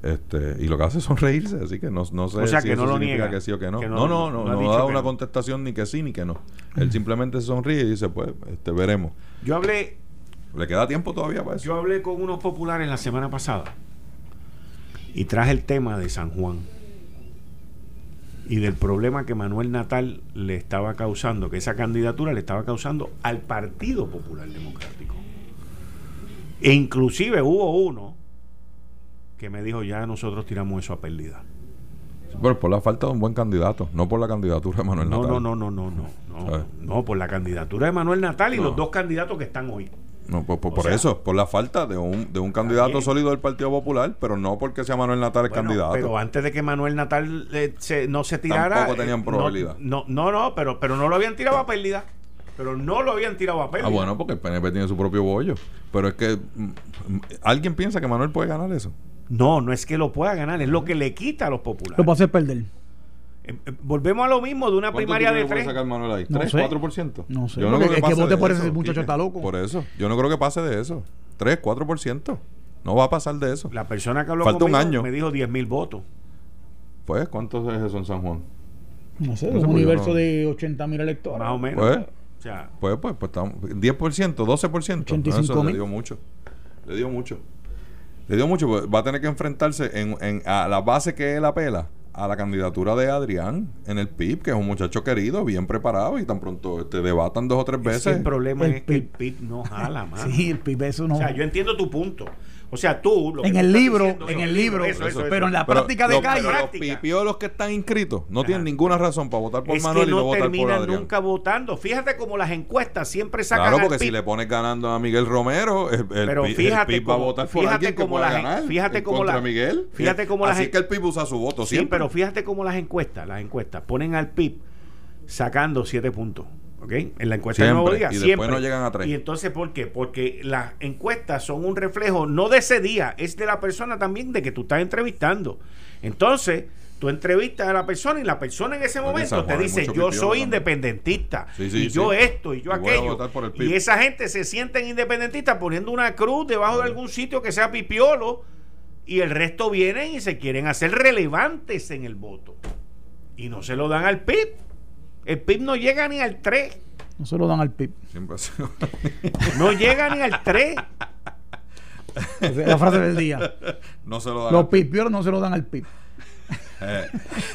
Este, y lo que hace es sonreírse, así que no, no sé o sea, si que no lo niega. que sí o que no. no, no, no, no, da una contestación ni que sí ni que no. Él simplemente se sonríe y dice, pues, este, veremos. Yo hablé... ¿Le queda tiempo todavía para eso? Yo hablé con unos populares la semana pasada y traje el tema de San Juan. y del problema que Manuel Natal le estaba causando, que esa candidatura le estaba causando al Partido Popular Democrático. E inclusive hubo uno que me dijo, ya nosotros tiramos eso a pérdida. Pero por la falta de un buen candidato, no por la candidatura de Manuel No, Natal. no, no, no, no, no, [LAUGHS] no, no, por la candidatura de Manuel Natal y No. los dos candidatos que están hoy. No, por, por- O por sea, eso, por la falta de un, de un candidato sólido del Partido Popular, pero no porque sea Manuel Natal el Bueno, candidato. Pero antes de que Manuel Natal eh, se- no se tirara. Tampoco tenían eh, probabilidad. No, no, no, pero, pero no lo habían tirado a pérdida. Pero no lo habían tirado a pérdida. Ah, bueno, porque el PNP tiene su propio bollo. Pero es que mm, mm, alguien piensa que Manuel puede ganar eso. No, no es que lo pueda ganar, es lo que le quita a los populares. Lo puede hacer perder. Eh, eh, volvemos a lo mismo de una ¿Cuánto primaria de tres. sacar Manuel ahí? No ¿3, sé. 4%? No sé, Yo no creo que el que vote por ese eso, muchacho Quique. está loco. Por eso. Yo no creo que pase de eso. 3, 4%. No va a pasar de eso. La persona que habló Falta un año. me dijo 10 mil votos. Pues, ¿cuántos es eso en San Juan? No sé, No sé, un universo no- de 80 mil electores. Más o menos. Pues. O sea, Pues, pues, pues estamos, 10%, 12%. 85 No, eso le mil. dio mucho. Le dio mucho. Le dio mucho. va a tener que enfrentarse en, en- a la base que él apela a la candidatura de Adrián en el PIB, que es un muchacho querido, bien preparado, y tan pronto te debatan dos o tres es que veces. el problema El es que el PIB. PIB no [LAUGHS] jala más. Sí, el PIB eso no. O sea, yo entiendo tu punto. O sea, tú. lo que en el libro, diciendo, en el libro, eso, eso, pero eso. en la Pero práctica de los- calle. pero los pipiolos que están inscritos no Ajá. tienen ninguna razón para votar por es Manuel que y no no votar por terminan Adrián. nunca votando. Fíjate como las encuestas siempre sacan Claro, al porque si PIB. le pones ganando a Miguel Romero, el, el Pero PIB, el fíjate PIB va a votar por fíjate alguien que cómo pueda la ganar fíjate en contra la- Miguel. fíjate cómo la Así que el PIB usa su voto Sí, siempre. pero fíjate cómo las encuestas, las encuestas ponen al PIB sacando siete puntos. En la encuesta Siempre, nuevo día. y después siempre. no llegan a tres. Y entonces, ¿por qué? Porque las encuestas son un reflejo no de ese día, es de la persona también de que tú estás entrevistando. Entonces, tú entrevistas a la persona y la persona en ese momento te Juan dice, yo soy también. independentista. Sí, sí, y yo esto y yo Y aquello. y esa gente se sienten independentistas poniendo una cruz debajo de algún sitio que sea pipiolo y el resto vienen y se quieren hacer relevantes en el voto. Y no se lo dan al PIB. El PIB no llega ni al 3. No se lo dan al PIB. Siempre ha sido- [LAUGHS] No llega ni al 3. Esa es la frase del día. no se lo dan. Los pipiolos no se lo dan al PIB. Eh.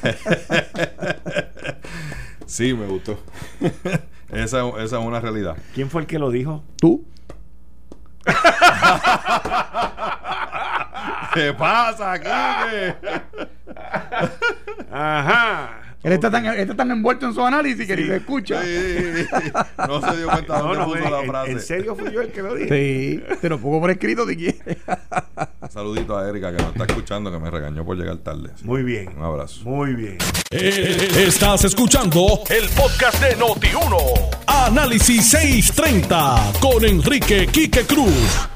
[LAUGHS] sí, me gustó. [LAUGHS] esa, esa es una realidad. ¿Quién fue el que lo dijo? ¿Tú? ¿Qué pasa aquí? Ajá. Él está, tan, él está tan envuelto en su análisis que ni se escucha. Sí. No se dio cuenta No, dónde no, puso en, la en- frase. en serio fui yo el que lo dije. Sí, te lo pongo por escrito si quieres. [LAUGHS] Saludito a Erika que nos está escuchando, que me regañó por llegar tarde. Muy bien. Un abrazo. Muy bien. Eh, Estás escuchando el podcast de Noti1. Análisis 630 con Enrique Quique Cruz.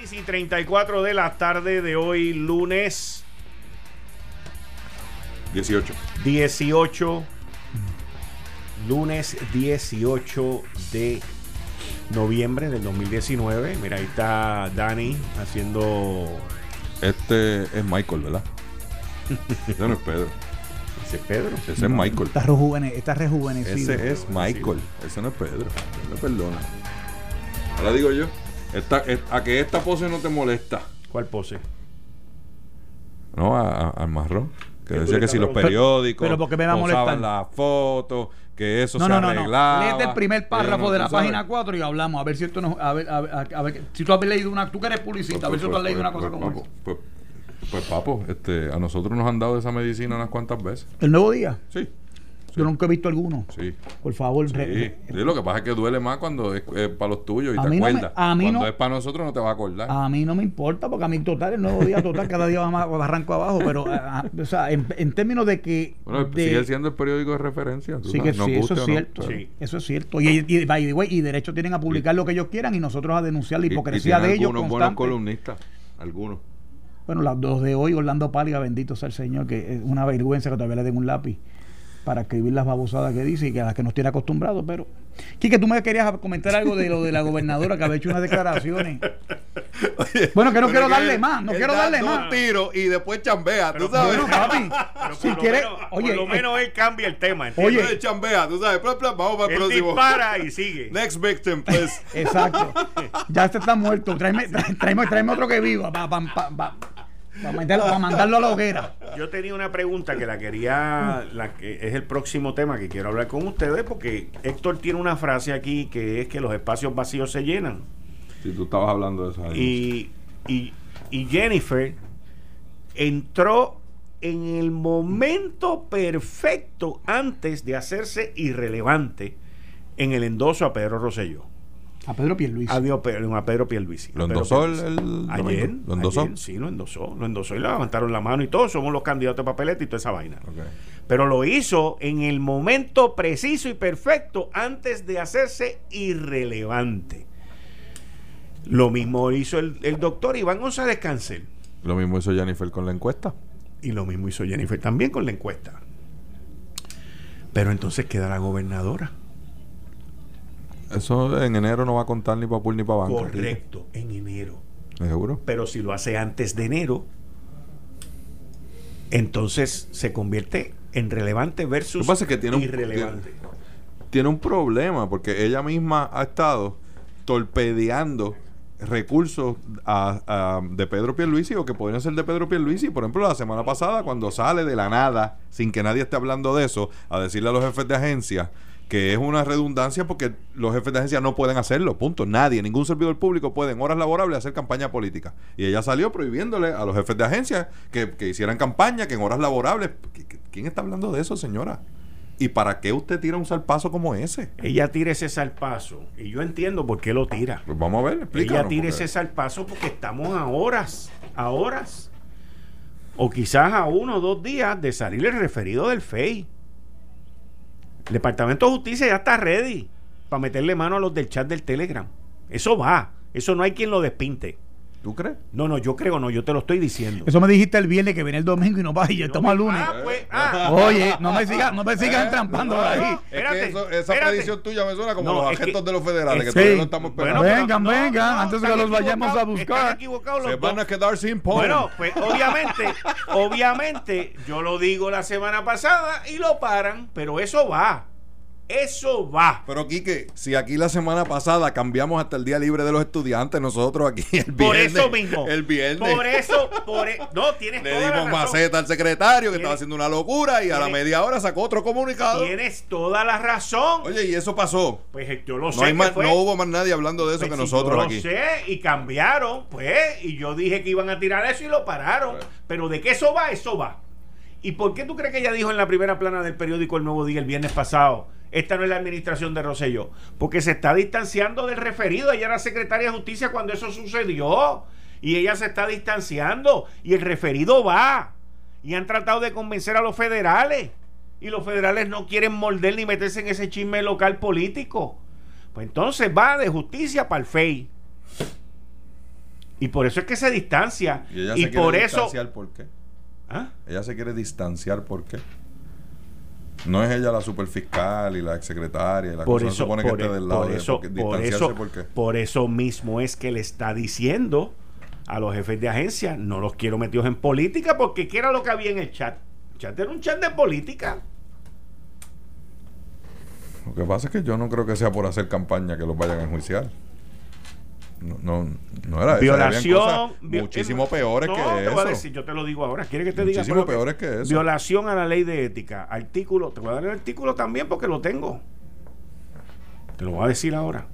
6 y 34 de la tarde de hoy, lunes 18. 18. Lunes 18 de noviembre del 2019. Mira, ahí está Dani haciendo. Este es Michael, ¿verdad? [LAUGHS] Ese no es Pedro. Ese es Pedro. Ese es Michael. Está, rejuvene, está rejuvenecido. Ese es Michael. Ese no es Pedro. Me perdona. Ahora digo yo. Esta, es- a que esta pose no te molesta. ¿Cuál pose? No, a- a- al marrón. Que ¿Qué tú decía que si los periódicos pero ¿por qué me va a molestar? las fotos, que eso No, se no, no, no. arreglaba. Léete el primer párrafo Eh, de no, la página 4 y hablamos. A ver si esto nos. A ver, a ver, a- ver si tú has leído una. Tú que eres publicista, a ver si tú has leído una cosa pues, como esa. pues, pues, papo, este, a nosotros nos han dado esa medicina unas cuantas veces. El nuevo día. Sí, Yo nunca he visto alguno. sí. Por favor, Sí, re- Sí, lo que pasa es que duele más cuando es, para los tuyos y A te no me- acuerdas. mí cuando no- es para nosotros no te va a acordar. A mí no me importa, porque a mí total, el nuevo día total, cada día va más barranco abajo, pero, a- o sea, en, en términos de que... bueno, de- sigue siendo el periódico de referencia. Sí, que sí, eso es no, cierto. pero-. Eso es cierto. Y, y, by the way, y derecho tienen a publicar lo que ellos quieran y nosotros a denunciar la Y- y hipocresía de ellos. algunos buenos columnistas. Algunos. Bueno, las dos de hoy, Orlando Pálida, bendito sea el Señor, que es una vergüenza que todavía le den un lápiz para escribir las babosadas que dice y que a las que nos tiene acostumbrados, pero... Quique, tú me querías comentar algo de lo de la gobernadora que había hecho unas declaraciones. bueno, que no quiero darle más, no quiero darle más. tiro y después chambea, tú Bueno, papi, Pero si por, lo quieres... menos, Oye, por lo eh, menos él cambia el tema. ¿entiendes? Oye. Él chambea, tú sabes. Plan, plan, vamos para el él próximo. dispara y sigue. Next victim, please. [LAUGHS] Exacto. Ya este está muerto. Tráeme, [LAUGHS] tráeme, tráeme otro que viva. Pa, pa, pa, pa. Para, mandarlo a la hoguera. Yo tenía una pregunta que la quería, la que es el próximo tema que quiero hablar con ustedes, porque Héctor tiene una frase aquí que es que los espacios vacíos se llenan. Si tú estabas hablando de eso. Y, y, y Jennifer entró en el momento perfecto antes de hacerse irrelevante en el endoso a Pedro Rosselló. A Pedro Pierluisi. A, a Pedro Pierluisi. ¿Lo endosó el, ayer? ¿Lo endosó? sí, lo endosó. Lo endosó y le levantaron la mano y todos somos los candidatos de papeleta y toda esa vaina. Pero lo hizo en el momento preciso y perfecto antes de hacerse irrelevante. Lo mismo hizo el, el doctor Iván González Cancel. Lo mismo hizo Jennifer con la encuesta. Y lo mismo hizo Jennifer también con la encuesta. Pero entonces queda la gobernadora. Eso en enero no va a contar ni para pool ni para banco. Correcto, en enero. ¿Seguro? Pero si lo hace antes de enero, entonces se convierte en relevante versus pasa que tiene irrelevante. Un, tiene un problema porque ella misma ha estado torpedeando recursos de Pedro Pierluisi o que podrían ser de Pedro Pierluisi. Por ejemplo, la semana pasada, cuando sale de la nada, sin que nadie esté hablando de eso, a decirle a los jefes de agencia que es una redundancia porque los jefes de agencia no pueden hacerlo, punto. Nadie, ningún servidor público puede en horas laborables hacer campaña política. Y ella salió prohibiéndole a los jefes de agencia que, hicieran campaña, que en horas laborables... ¿Quién está hablando de eso, señora? ¿Y para qué usted tira un salpazo como ese? Ella tira ese salpazo y yo entiendo por qué lo tira. Pues vamos a ver, Ella tira ese salpazo porque estamos a horas, a horas, o quizás a uno o dos días de salir el referido del FEI. El Departamento de Justicia ya está ready para meterle mano a los del chat del Telegram. Eso va. Eso no hay quien lo despinte. ¿Tú crees? No, no, yo creo no, yo te lo estoy diciendo. Eso me dijiste el viernes que viene el domingo y no va y ya estamos al lunes. Ah, pues, ah. Oye, no me sigas, no me sigas entrampando por ahí. Espérate, esa predicción tuya me suena como los agentes de los federales, que, todavía no estamos esperando. vengan, vengan, antes de que los vayamos a buscar. Se van a quedar sin polvo. Bueno, pues obviamente, [LAUGHS] obviamente, yo lo digo la semana pasada y lo paran, pero eso va. Eso va. Pero Quique, si aquí la semana pasada cambiamos hasta el día libre de los estudiantes, nosotros aquí el viernes. Por eso mismo. El viernes. Por eso, por e, no, tienes Le dimos maceta al secretario que estaba haciendo una locura y a la media hora sacó otro comunicado. Tienes toda la razón. Oye, y eso pasó. Pues eh, yo lo no sé. no hubo más nadie hablando de eso pues que nosotros yo lo sé y cambiaron, pues, y yo dije que iban a tirar eso y lo pararon. Pues. Pero de qué eso va, eso va. ¿Y por qué tú crees que ella dijo en la primera plana del periódico El Nuevo Día el viernes pasado? Esta no es la administración de Rosselló. Porque se está distanciando del referido. Ella era secretaria de justicia cuando eso sucedió. Y ella se está distanciando. Y el referido va. Y han tratado de convencer a los federales. Y los federales no quieren morder ni meterse en ese chisme local político. Pues entonces va de justicia para el FEI. Y por eso es que se distancia. Y, ella se por quiere eso. Distanciar por qué? ¿Ah? Ella se quiere distanciar por qué. No es ella la superfiscal y la exsecretaria y la por eso, supone que esté del lado por eso, por eso, por eso mismo es que le está diciendo a los jefes de agencia, no los quiero metidos en política porque ¿qué era lo que había en el chat? El chat era un chat de política. Lo que pasa es que yo no creo que sea por hacer campaña que los vayan a enjuiciar. No, no, era Violación. muchísimo peores que te eso. Voy a decir, yo te lo digo ahora. ¿Quieres que te diga? Muchísimo peores que eso. Violación a la ley de ética. Artículo. Te voy a dar el artículo también porque lo tengo. Te lo voy a decir ahora.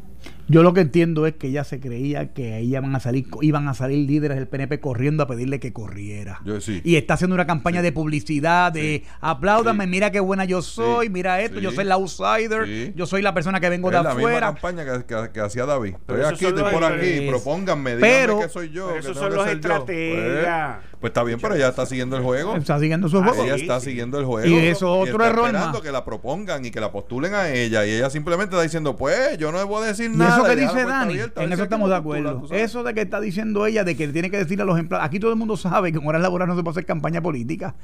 Yo lo que entiendo es que ella se creía que ella van a salir, iban a salir líderes del PNP corriendo a pedirle que corriera. Y está haciendo una campaña de publicidad, de apláudame, mira qué buena yo soy, mira esto, yo soy la outsider, yo soy la persona que vengo de la afuera. La campaña que, hacía David. Estoy aquí, estoy por aquí, propónganme, díganme que soy yo. esos son los estrategas. Pues, pues, está bien, pero ella está siguiendo el juego. Está siguiendo su juego. ella está siguiendo el juego. Y eso otro error esperando que la propongan y que la postulen a ella. Y ella simplemente está diciendo, pues, yo no debo decir nada eso que dice Dani, en eso estamos de acuerdo. Eso de que está diciendo ella, de que tiene que decirle a los empleados, aquí todo el mundo sabe que en horas laborales no se puede hacer campaña política.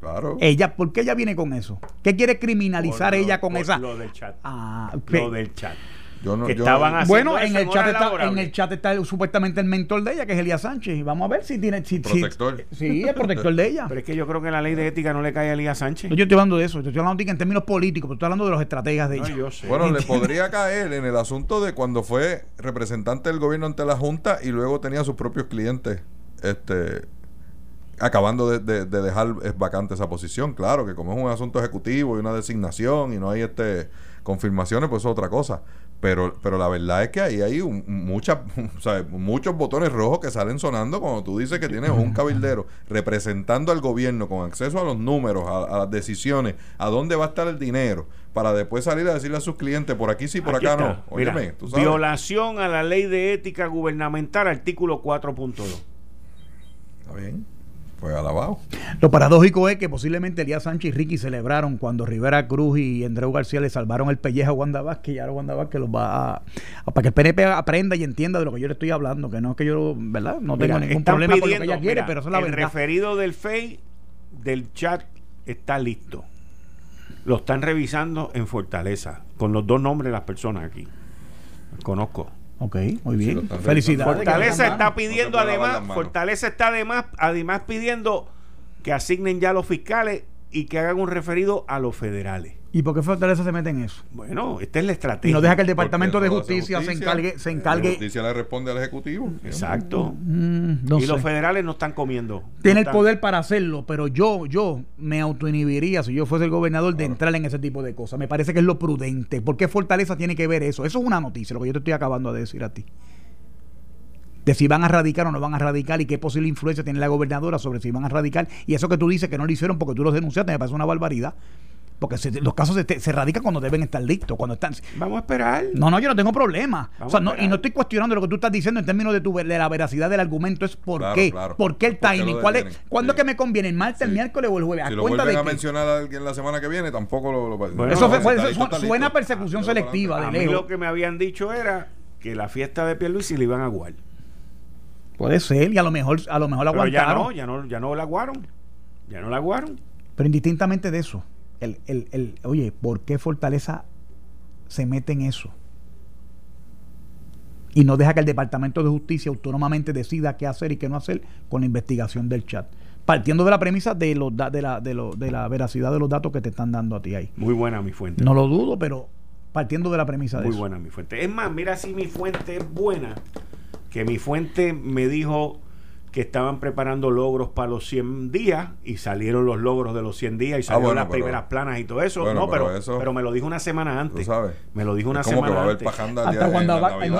Claro. Ella, ¿por qué ella viene con eso? ¿Qué quiere criminalizar ella con esa? Lo del chat. Ah, lo del chat. Yo no, que estaban bueno, en el, chat está, en el chat está supuestamente el mentor de ella, que es Elías Sánchez. Y vamos a ver si tiene. Si, protector. sí, el protector de ella. Pero es que yo creo que la ley de ética no le cae a Elías Sánchez. yo estoy hablando de eso. Yo estoy hablando de en términos políticos, pero estoy hablando de los estrategas de ella. Bueno, le podría caer en el asunto de cuando fue representante del gobierno ante la Junta y luego tenía sus propios clientes. Este acabando de, dejar vacante esa posición. Claro que como es un asunto ejecutivo y una designación y no hay este confirmaciones, pues es otra cosa. Pero, pero la verdad es que ahí hay muchas, [LAUGHS] muchos botones rojos que salen sonando cuando tú dices que tienes un cabildero representando al gobierno con acceso a los números, a, las decisiones, a dónde va a estar el dinero, para después salir a decirle a sus clientes, por aquí sí, por acá no. Violación a la ley de ética gubernamental, artículo 4.2. Está bien. Pues alabado. Lo paradójico es que posiblemente Elías Sánchez y Ricky celebraron cuando Rivera Cruz y Andreu García le salvaron el pellejo a Wanda Vázquez y ahora Wanda Vázquez los va a, para que el PNP aprenda y entienda de lo que yo le estoy hablando, que no es que yo, ¿verdad? No tengo ningún problema con lo que ella quiere, pero eso es la el referido del FEI del chat está listo. Lo están revisando en Fortaleza, con los dos nombres de las personas aquí. Conozco. Ok, muy bien. Felicidades. Fortaleza está pidiendo además, Fortaleza está además, además pidiendo que asignen ya a los fiscales y que hagan un referido a los federales. ¿Y por qué Fortaleza se mete en eso? Bueno, esta es la estrategia. Y no deja que el Departamento de justicia, se encargue. Se encargue. La justicia le responde al Ejecutivo. Exacto. Mm, y los federales no están comiendo. Tiene el poder para hacerlo, pero yo, yo me autoinhibiría si yo fuese el gobernador de entrar en ese tipo de cosas. Me parece que es lo prudente. ¿Por qué Fortaleza tiene que ver eso? Eso es una noticia, lo que yo te estoy acabando de decir a ti de si van a radicar o no van a radicar y qué posible influencia tiene la gobernadora sobre si van a radicar. Y eso que tú dices que no lo hicieron porque tú los denunciaste me parece una barbaridad. Porque los casos se, radican cuando deben estar listos, cuando están... Vamos a esperar. No, no, yo no tengo problema. O sea, no, y no estoy cuestionando lo que tú estás diciendo en términos de, tu, de la veracidad del argumento, es por qué. ¿Por qué el timing? ¿Cuál es, ¿Cuándo es que me conviene? ¿El martes, el miércoles o el jueves? Si lo vuelven a mencionar a alguien la semana que viene, tampoco lo... bueno, eso, suena persecución selectiva. De lejos. lo que me habían dicho era que la fiesta de Pierluisi le iban a aguar. Puede ser, y a lo mejor, a lo mejor la aguantaron. Ya no, ya no, ya no la aguaron. Ya no la aguaron. Pero indistintamente de eso el, el, el, oye, ¿por qué Fortaleza se mete en eso? Y no deja que el Departamento de Justicia autónomamente decida qué hacer y qué no hacer con la investigación del chat. Partiendo de la premisa de, los de, la, de, lo, de la veracidad de los datos que te están dando a ti ahí. Muy buena mi fuente. No lo dudo, pero partiendo de la premisa de Muy buena mi fuente. Es más, mira si mi fuente es buena, que mi fuente me dijo que estaban preparando logros para los 100 días y salieron los logros de los 100 días y ah, salieron las primeras planas y todo eso. no, pero, pero, me lo dijo una semana antes. Sabes, me lo dijo una semana antes.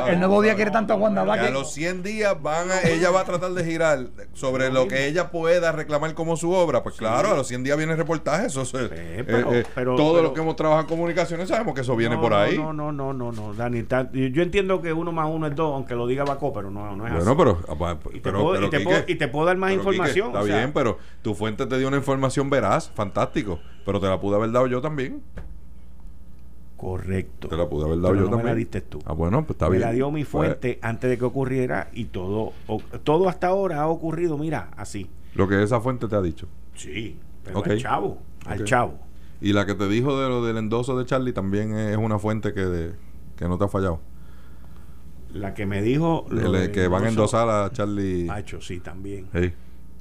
el, nuevo día quiere tanto a Wanda A los 100 días van ella va a tratar de girar sobre lo que ella pueda reclamar como su obra. Pues claro, a los 100 días viene el reportaje. Eso eh, eh, todo lo que hemos trabajado en comunicaciones sabemos que eso viene por ahí. No, no, no, no, no, Dani. yo entiendo que uno más uno es dos, aunque lo diga Bacó, pero no, no es así. Bueno, pero, pero y te puedo dar más información. está bien, pero tu fuente te dio una información veraz, fantástico. Pero te la pude haber dado yo también. Correcto. Te la pude haber dado yo también. Me la diste tú. Ah, bueno, pues está bien. Me la dio mi pues, fuente antes de que ocurriera y todo, todo hasta ahora ha ocurrido, mira, así. Lo que esa fuente te ha dicho. Sí, pero al chavo, al chavo. Y la que te dijo de lo del endoso de Charlie también es una fuente que, que no te ha fallado la que me dijo que van a endosar a Charlie. Pacho sí también.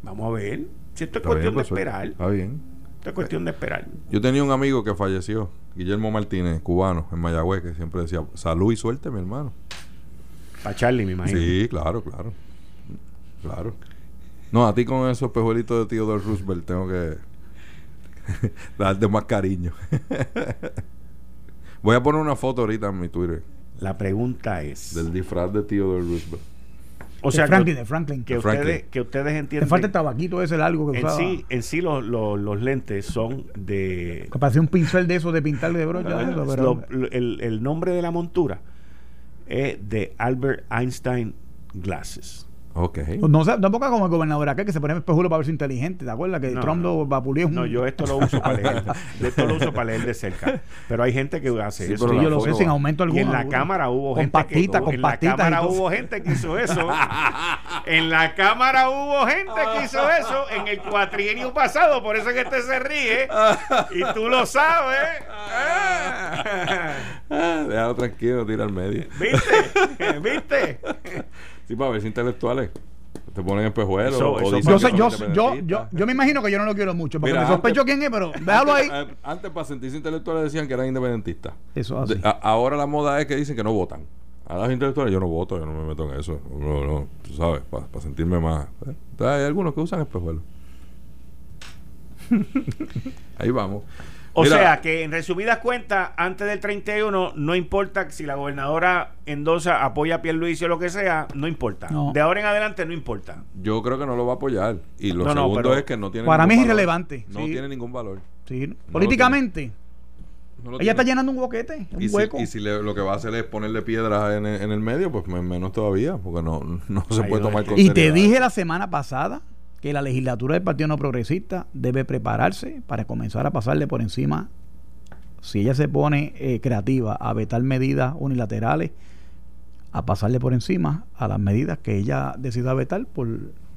Vamos a ver. Si esto es cuestión de pues, esperar. está bien. Esto es cuestión de esperar. Yo tenía un amigo que falleció Guillermo Martínez cubano en Mayagüez que siempre decía salud y suerte mi hermano para Charlie me imagino. Sí claro claro. Claro. No a ti con esos pejuelitos de Theodore Roosevelt tengo que [LAUGHS] darte más cariño. [LAUGHS] Voy a poner una foto ahorita en mi Twitter la pregunta es... Del disfraz de tío de Roosevelt. O sea, Franklin, de Franklin. Que, Ustedes, que ustedes entienden. falta el tabaquito ese largo que en Sí, en sí los, los, lentes son de. Que parece un pincel de esos de pintarle de brocha. el, el nombre de la montura es de Albert Einstein Glasses. Ok. No, no ponga como el gobernador acá que se pone espejuelo para verse inteligente. ¿Te acuerdas? Que Trump lo vapuleó. No, yo esto lo uso para leer. [LAUGHS] esto lo uso para leer de cerca. Pero hay gente que hace eso. yo lo sé sin aumento alguno. Y en la cámara hubo con gente. Pastita, que, con en la cámara hubo gente que hizo eso. [LAUGHS] en la cámara hubo gente que hizo eso en el cuatrienio pasado. Por eso es que este se ríe. y tú lo sabes. [LAUGHS] Déjalo tranquilo, tira al medio. ¿Viste? ¿Viste? Sí, para ver si intelectuales. Te ponen espejuelos. yo, yo, yo, yo, me imagino que yo no lo quiero mucho. Porque me sospecho quién es, pero déjalo ahí. Antes, para sentirse intelectuales, decían que eran independentistas. Eso así. ahora la moda es que dicen que no votan. A las intelectuales yo no voto, yo no me meto en eso. No, no, tú sabes, para sentirme más. ¿eh? hay algunos que usan espejuelos. [LAUGHS] Ahí vamos. O sea que en resumidas cuentas, antes del 31, no importa si la gobernadora endosa apoya a Pierluisi o lo que sea, no importa. De ahora en adelante no importa. Yo creo que no lo va a apoyar. Y lo segundo es que no tiene Para mí es irrelevante. No tiene ningún valor. Sí. Políticamente. Ella está llenando un boquete, un y hueco. Si, y si lo que va a hacer es ponerle piedras en, el medio, pues menos todavía, porque no, no se puede tomar con Y te dije la semana pasada que la legislatura del Partido No Progresista debe prepararse para comenzar a pasarle por encima, si ella se pone eh, creativa a vetar medidas unilaterales, a pasarle por encima a las medidas que ella decida vetar por...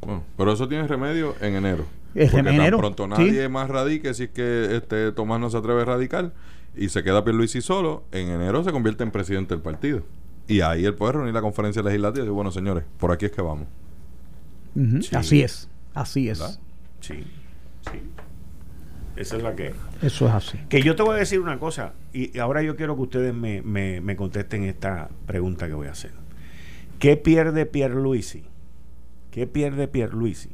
Bueno, pero eso tiene remedio en enero. Es en enero. pronto nadie más radique si es que este Tomás no se atreve a radicar y se queda Pierluisi solo, en enero se convierte en presidente del partido. Y ahí él puede reunir la conferencia legislativa y decir, bueno señores, por aquí es que vamos. Así es. Así es. Sí, sí. Esa es la que. Eso es así. Que yo te voy a decir una cosa, y ahora yo quiero que ustedes me, me, me contesten esta pregunta que voy a hacer. ¿Qué pierde Pierluisi? ¿Qué pierde Pierluisi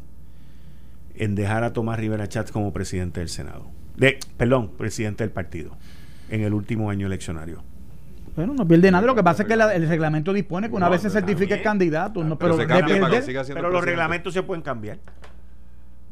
en dejar a Tomás Rivera Chatz como presidente del Senado? De, perdón, presidente del partido en el último año eleccionario. Bueno, no pierde nada. Lo que pasa es que el reglamento dispone que una vez se certifique el candidato, no, pero, pero los reglamentos se pueden cambiar.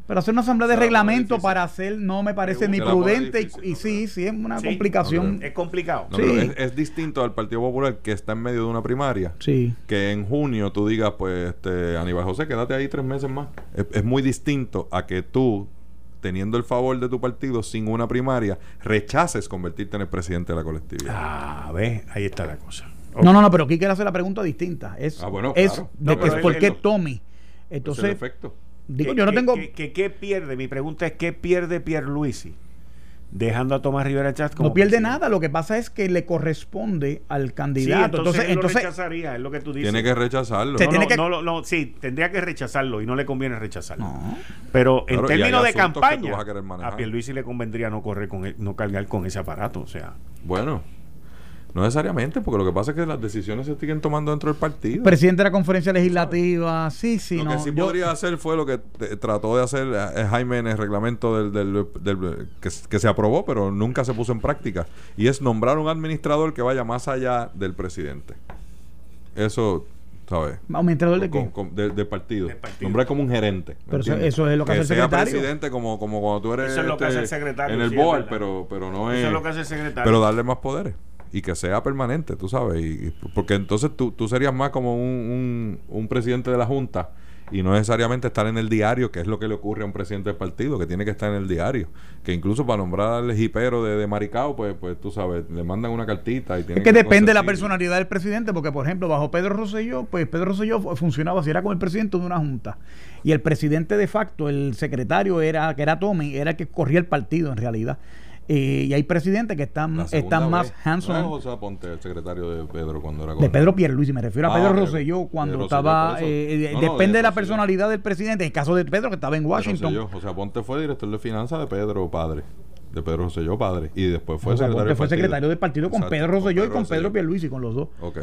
Pero hacer una asamblea de reglamento para hacer no me parece ni prudente y, sí, sí, es una complicación. es complicado. es, distinto al Partido Popular que está en medio de una primaria. Sí. Que en junio tú digas, pues, este, Aníbal José, quédate ahí tres meses más. Es, muy distinto a que tú, teniendo el favor de tu partido sin una primaria, rechaces convertirte en el presidente de la colectividad. Ah, ves, ahí está la cosa. No, no, no, pero aquí quiero hacer la pregunta distinta. Es, ah, bueno, es de que es por qué Tommy. Entonces, efecto Digo, yo no tengo. ¿Qué pierde? Mi pregunta es: ¿qué pierde Pierluisi? Dejando a Tomás Rivera Chatz como. No pierde nada, lo que pasa es que le corresponde al candidato. entonces, entonces, rechazaría, es lo que tú dices. Tiene que rechazarlo. No, sí, tendría que rechazarlo y no le conviene rechazarlo. Pero en términos de campaña, a, a Pierluisi le convendría no correr con no cargar con ese aparato. O sea. Bueno. No necesariamente, porque lo que pasa es que las decisiones se siguen tomando dentro del partido. Presidente de la conferencia legislativa, sí, sí. Lo que sí podría hacer fue lo que trató de hacer eh, Jaime en el reglamento del, que, se aprobó, pero nunca se puso en práctica. Y es nombrar un administrador que vaya más allá del presidente. Eso, ¿sabes? ¿Administrador de qué? del partido. Nombrar como un gerente. Pero eso, es lo que, hace el secretario. presidente como, como cuando tú eres eso es lo que hace el este, secretario, en el board, pero, pero no es... Eso es lo que hace el secretario. Pero darle más poderes y que sea permanente, tú sabes. Y, porque entonces tú, tú serías más como un, un, presidente de la Junta y no necesariamente estar en el diario, que es lo que le ocurre a un presidente del partido, que tiene que estar en el diario. Que incluso para nombrar al jipero de, de Maricao, pues, pues tú sabes, le mandan una cartita y Es que, depende de la personalidad del presidente, porque por ejemplo, bajo Pedro Rosselló, pues Pedro Rosselló funcionaba así, era como el presidente de una junta. Y el presidente de facto, el secretario era, que era Tommy, era el que corría el partido en realidad. Eh, y hay presidentes que están, están más hands-on. No José Ponte, el secretario de Pedro cuando era De Pedro Pierluisi, me refiero a ah, Pedro Rosselló cuando estaba. Eh, eh, depende de, la personalidad del presidente. En el caso de Pedro, que estaba en Washington. José Ponte fue director de finanzas de Pedro Padre. De Pedro Rosselló Padre. Y después fue secretario, fue secretario del partido con Pedro Rosselló y con Pedro Pierluisi, con los dos. Ok.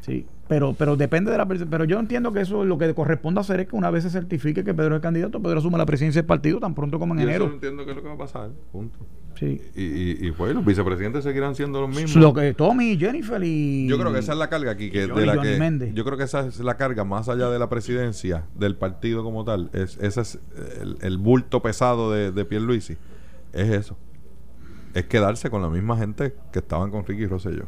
Sí, pero, pero depende de la Pero yo entiendo que eso lo que corresponde hacer es que una vez se certifique que Pedro es candidato, Pedro asume la presidencia del partido tan pronto como en enero. Yo entiendo que es lo que va a pasar. Punto. Sí. Y, y, y pues los vicepresidentes seguirán siendo los mismos. Lo que Tommy, Jennifer y. Yo creo que esa es la carga aquí. Que, de la que, yo creo que esa es la carga más allá de la presidencia del partido como tal. Es, ese es el, bulto pesado de, de Pierluisi. Es eso. Es quedarse con la misma gente que estaban con Ricky Rosselló.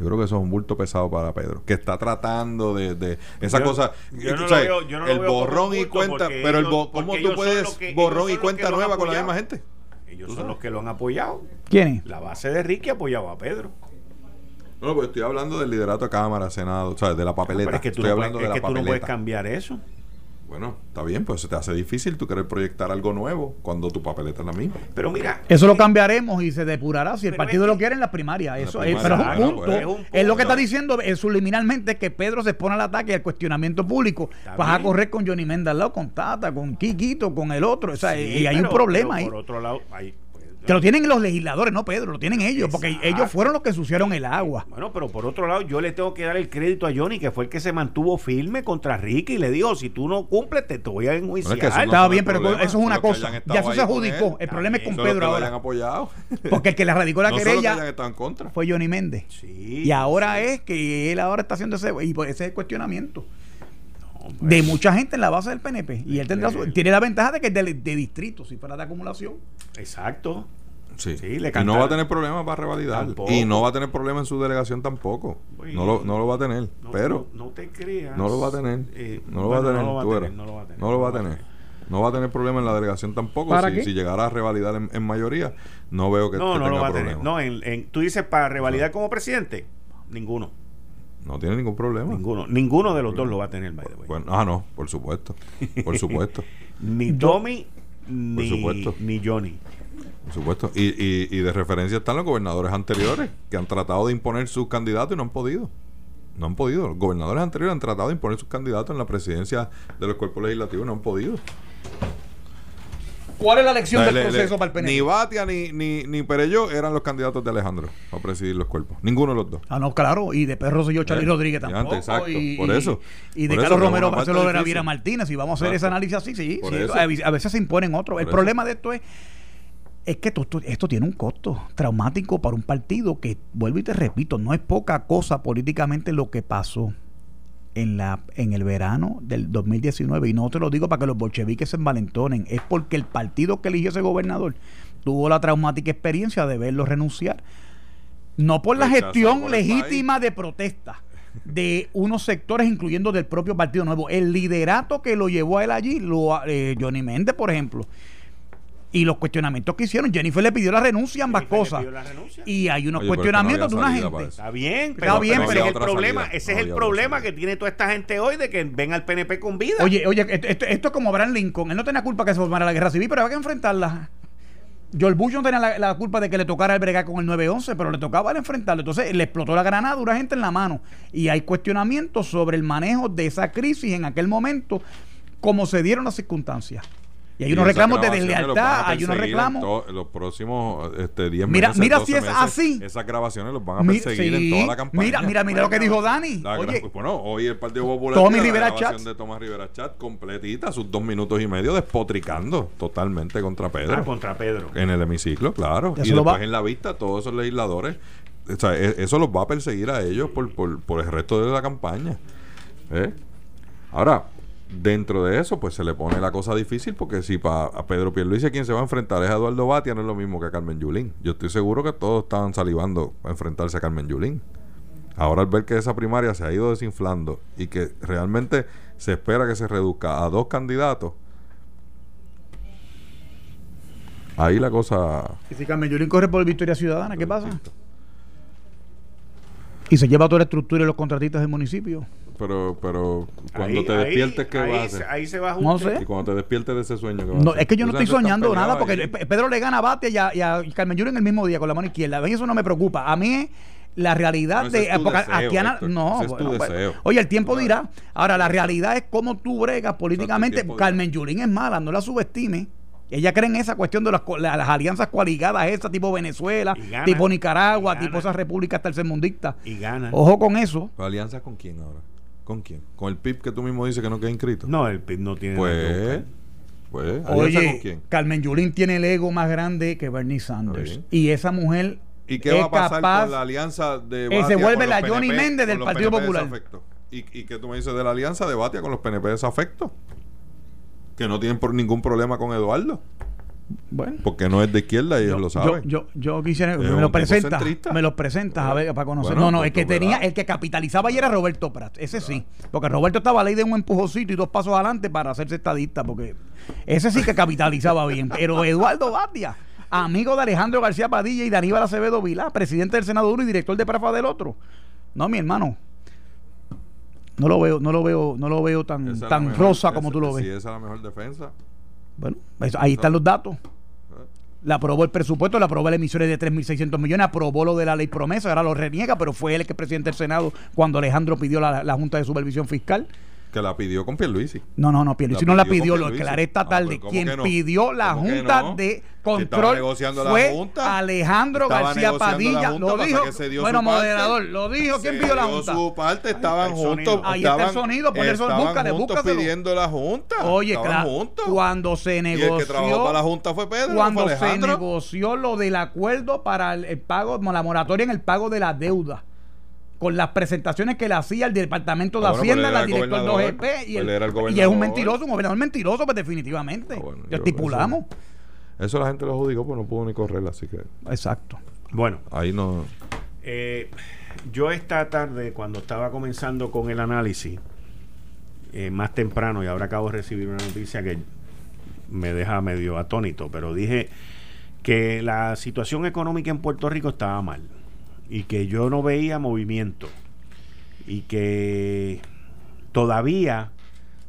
Yo creo que eso es un bulto pesado para Pedro, que está tratando de, de esa cosa. el borrón y cuenta, pero el ¿cómo tú puedes borrón y cuenta nueva con la misma gente? Ellos son los que lo han apoyado. ¿Quién? La base de Ricky apoyaba a Pedro. No, pues estoy hablando del liderato de Cámara, Senado, o sea, de la papeleta. es que tú, no, que tú no puedes cambiar eso. Bueno, está bien, pues se te hace difícil tú querer proyectar algo nuevo cuando tu papeleta es la misma. Pero mira. Eso lo cambiaremos y se depurará si el partido lo quiere en la primaria. Eso es, pero es un, punto, es lo que está diciendo es subliminalmente que Pedro se pone al ataque y al cuestionamiento público. Vas a correr con Johnny Méndez al lado, con Tata, con Kikito, con el otro. O sea, y hay un problema ahí. Por otro lado, hay, Que lo tienen los legisladores, no Pedro, lo tienen ellos, porque ellos fueron los que ensuciaron el agua. Bueno, pero por otro lado, yo le tengo que dar el crédito a Johnny, que fue el que se mantuvo firme contra Ricky y le dijo, si tú no cumples, te, voy a enjuiciar. Estaba bien, pero eso es una cosa. Ya eso se adjudicó. El problema es con Pedro ahora. Porque el que le radicó la [LAUGHS] querella fue Johnny Méndez. y ahora es que él ahora está haciendo ese, y ese es el cuestionamiento de mucha gente en la base del PNP. Y él tendrá tiene la ventaja de que es de, distrito, si fuera de acumulación. Exacto. Sí. y no va a tener problemas para revalidar. Y no va a tener problemas en su delegación tampoco. no, lo, no lo va a tener. pero. No, te creas. No lo va a tener. Eh, no, lo va a tener, no, lo va a tener. No lo va a tener. No va a tener problema en la delegación tampoco. Si, si, llegara a revalidar en, mayoría, no veo que, no, no lo va a tener. No, en, tú dices para revalidar como presidente, ninguno. No tiene ningún problema. Ninguno, ninguno de los dos lo va a tener, Bueno, ah, no, por supuesto. Por [LAUGHS] supuesto. ni Tommy ni, ni Johnny. Por supuesto. Y, y, y, de referencia están los gobernadores anteriores que han tratado de imponer sus candidatos y no han podido. No han podido. Los gobernadores anteriores han tratado de imponer sus candidatos en la presidencia de los cuerpos legislativos y no han podido. ¿Cuál es la lección del proceso para el PNP? Ni Batia ni, ni, ni Perello eran los candidatos de Alejandro a presidir los cuerpos. Ninguno de los dos. Ah, no, claro. Y de Perro soy yo, Charlie eh, Rodríguez tampoco. exacto. Por eso. Y, de Carlos Romero Marcelo de Naviera Martínez. Y vamos a hacer ese análisis así, sí. A veces se imponen otros. el problema de esto es es que esto, esto, tiene un costo traumático para un partido que, vuelvo y te repito, no es poca cosa políticamente lo que pasó en, la, en el verano del 2019, y no te lo digo para que los bolcheviques se envalentonen, es porque el partido que eligió ese gobernador tuvo la traumática experiencia de verlo renunciar, no por la gestión legítima de protesta de unos sectores, incluyendo del propio Partido Nuevo, el liderato que lo llevó a él allí, lo, eh, Johnny Méndez, por ejemplo, y los cuestionamientos que hicieron. Jennifer le pidió la renuncia, ambas cosas. Y hay unos cuestionamientos de una gente. Está bien, pero, está bien, pero, el problema, ese es el problema que tiene toda esta gente hoy de que ven al PNP con vida. Oye, oye, esto, es como Abraham Lincoln. Él no tenía culpa que se formara la guerra civil, pero había que enfrentarla. George Bush no tenía la, culpa de que le tocara el bregar con el 911, pero le tocaba el enfrentarlo. Entonces le explotó la granada una gente en la mano. Y hay cuestionamientos sobre el manejo de esa crisis en aquel momento, como se dieron las circunstancias. Y hay unos reclamos de deslealtad, hay unos reclamos. En los próximos este, 10 mira, meses. Mira si es así. Esas grabaciones los van a perseguir en toda la campaña. Mira, mira, mira lo que dijo Dani. Oye, bueno, hoy el Partido Popular Tommy Rivera Chat. de Tomás Rivera Chat completita, sus dos minutos y medio despotricando totalmente contra Pedro. Ah, contra Pedro. En el hemiciclo, claro. Y, después en la vista, todos esos legisladores. O sea, e, eso los va a perseguir a ellos por, por, por el resto de la campaña. ¿Eh? Ahora, dentro de eso, pues se le pone la cosa difícil porque si para a Pedro Pierluisi quien se va a enfrentar es a Eduardo Batia, no es lo mismo que a Carmen Yulín. Yo estoy seguro que todos estaban salivando a enfrentarse a Carmen Yulín. Ahora al ver que esa primaria se ha ido desinflando y que realmente se espera que se reduzca a dos candidatos, ahí la cosa... ¿Y si Carmen Yulín corre por Victoria Ciudadana, qué pasa? Y se lleva toda la estructura y los contratistas del municipio pero, pero cuando te despiertes, ¿qué ahí, vas a hacer? Ahí se va a no sé. Y cuando te despiertes de ese sueño, ¿qué vas no, a hacer? Es que yo no estoy soñando nada, porque Pedro le gana a Bate y a, y a Carmen Yuri en el mismo día con la mano izquierda. A mí eso no me preocupa. A mí la realidad no, de es porque deseo, aquí Ana, no es bueno, bueno. oye el tiempo dirá ahora la realidad es cómo tú bregas políticamente Carmen Yulín es mala no la subestime ella cree en esa cuestión de las, las alianzas coaligadas, esa tipo Venezuela, tipo Nicaragua, tipo esas repúblicas tercermundistas. Y gana. Ojo con eso. ¿Alianzas con quién ahora? ¿Con quién? ¿Con el PIB que tú mismo dices que no queda inscrito? No, el PIB no tiene pues, pues Oye, con quién? Carmen Yulín tiene el ego más grande que Bernie Sanders. Y esa mujer ¿Y qué va a pasar con la alianza de Batia Se vuelve la Johnny Méndez del Partido Popular. ¿Y, ¿Y qué tú me dices de la alianza de Batia con los PNP desafectos? Que no tienen por ningún problema con Eduardo. Bueno. Porque no es de izquierda y ellos lo saben. Yo, yo, quisiera. Me lo, presenta, me lo presentas a ver para conocer. no, no, el que tenía, el que capitalizaba ayer era Roberto Prat. Ese sí. Porque Roberto estaba a ley de un empujocito y dos pasos adelante para hacerse estadista. Porque ese sí que capitalizaba bien. [LAUGHS] Pero Eduardo Batia, amigo de Alejandro García Padilla y de Aníbal Acevedo Vilá, presidente del Senado uno y director de Prafa del otro. No, mi hermano. No lo veo, no lo veo, no lo veo tan, tan rosa como tú lo ves. Si esa es la mejor defensa. Bueno, ahí están los datos. La aprobó el presupuesto, la aprobó el emisores de 3.600 millones, aprobó lo de la ley promesa, ahora lo reniega, pero fue él el que presidente del Senado cuando Alejandro pidió la, Junta de Supervisión Fiscal. Que la pidió con Pierluisi. No, no, no, Pierluisi La no la pidió lo declaré esta Ah, tarde. pues, ¿cómo Quien no? pidió la ¿Cómo que Junta no? de Control fue Junta. Alejandro García Padilla. Lo dijo. Bueno, parte. moderador, lo dijo. ¿Quién pidió la Junta? su parte, estaban juntos. Ahí está el sonido, ponle eso, búscale, búscaselo. pidiendo la Junta. Oye, claro. Cuando se y el negoció. que trabajó para la Junta fue Pedro, cuando se negoció lo del acuerdo para el, el pago, la moratoria en el pago de la deuda, con las presentaciones que le hacía el Departamento de Ah, Hacienda, la él era director gobernador. 2GP, y, el- el y es un mentiroso, un gobernador mentiroso, pues definitivamente. Ah, bueno, Lo yo- estipulamos. Eso la gente lo adjudicó, pues no pudo ni correr, así que Exacto. Bueno, ahí no. Eh, yo esta tarde, cuando estaba comenzando con el análisis, eh, más temprano, y ahora acabo de recibir una noticia que me deja medio atónito, pero dije que la situación económica en Puerto Rico estaba mal y que yo no veía movimiento y que todavía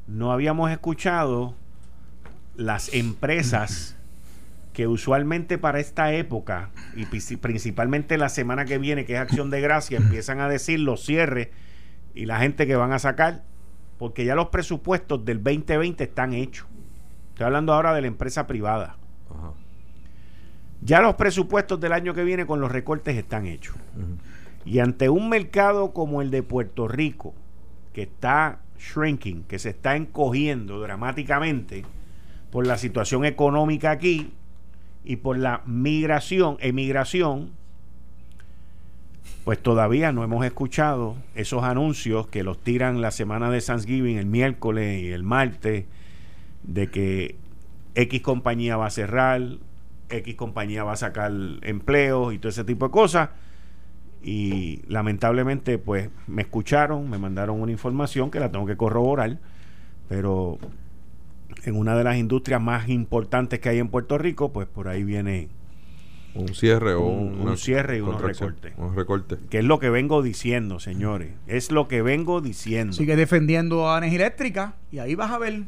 no habíamos escuchado las empresas que usualmente para esta época y principalmente la semana que viene que es acción de gracia empiezan a decir los cierres y la gente que van a sacar porque ya los presupuestos del 2020 están hechos estoy hablando ahora de la empresa privada Ajá. Ya los presupuestos del año que viene con los recortes están hechos. Y ante un mercado como el de Puerto Rico que está shrinking que se está encogiendo dramáticamente por la situación económica aquí y por la migración, emigración, pues todavía no hemos escuchado esos anuncios que los tiran la semana de Thanksgiving, el miércoles y el martes, de que X compañía va a cerrar, X compañía va a sacar empleos y todo ese tipo de cosas. Y lamentablemente, pues me escucharon, me mandaron una información que la tengo que corroborar, pero en una de las industrias más importantes que hay en Puerto Rico, pues por ahí viene, Un cierre o Un- un, cierre y unos recortes. Un recorte. que es lo que vengo diciendo, señores, es lo que vengo diciendo. Sigue defendiendo a eléctrica y ahí vas a ver.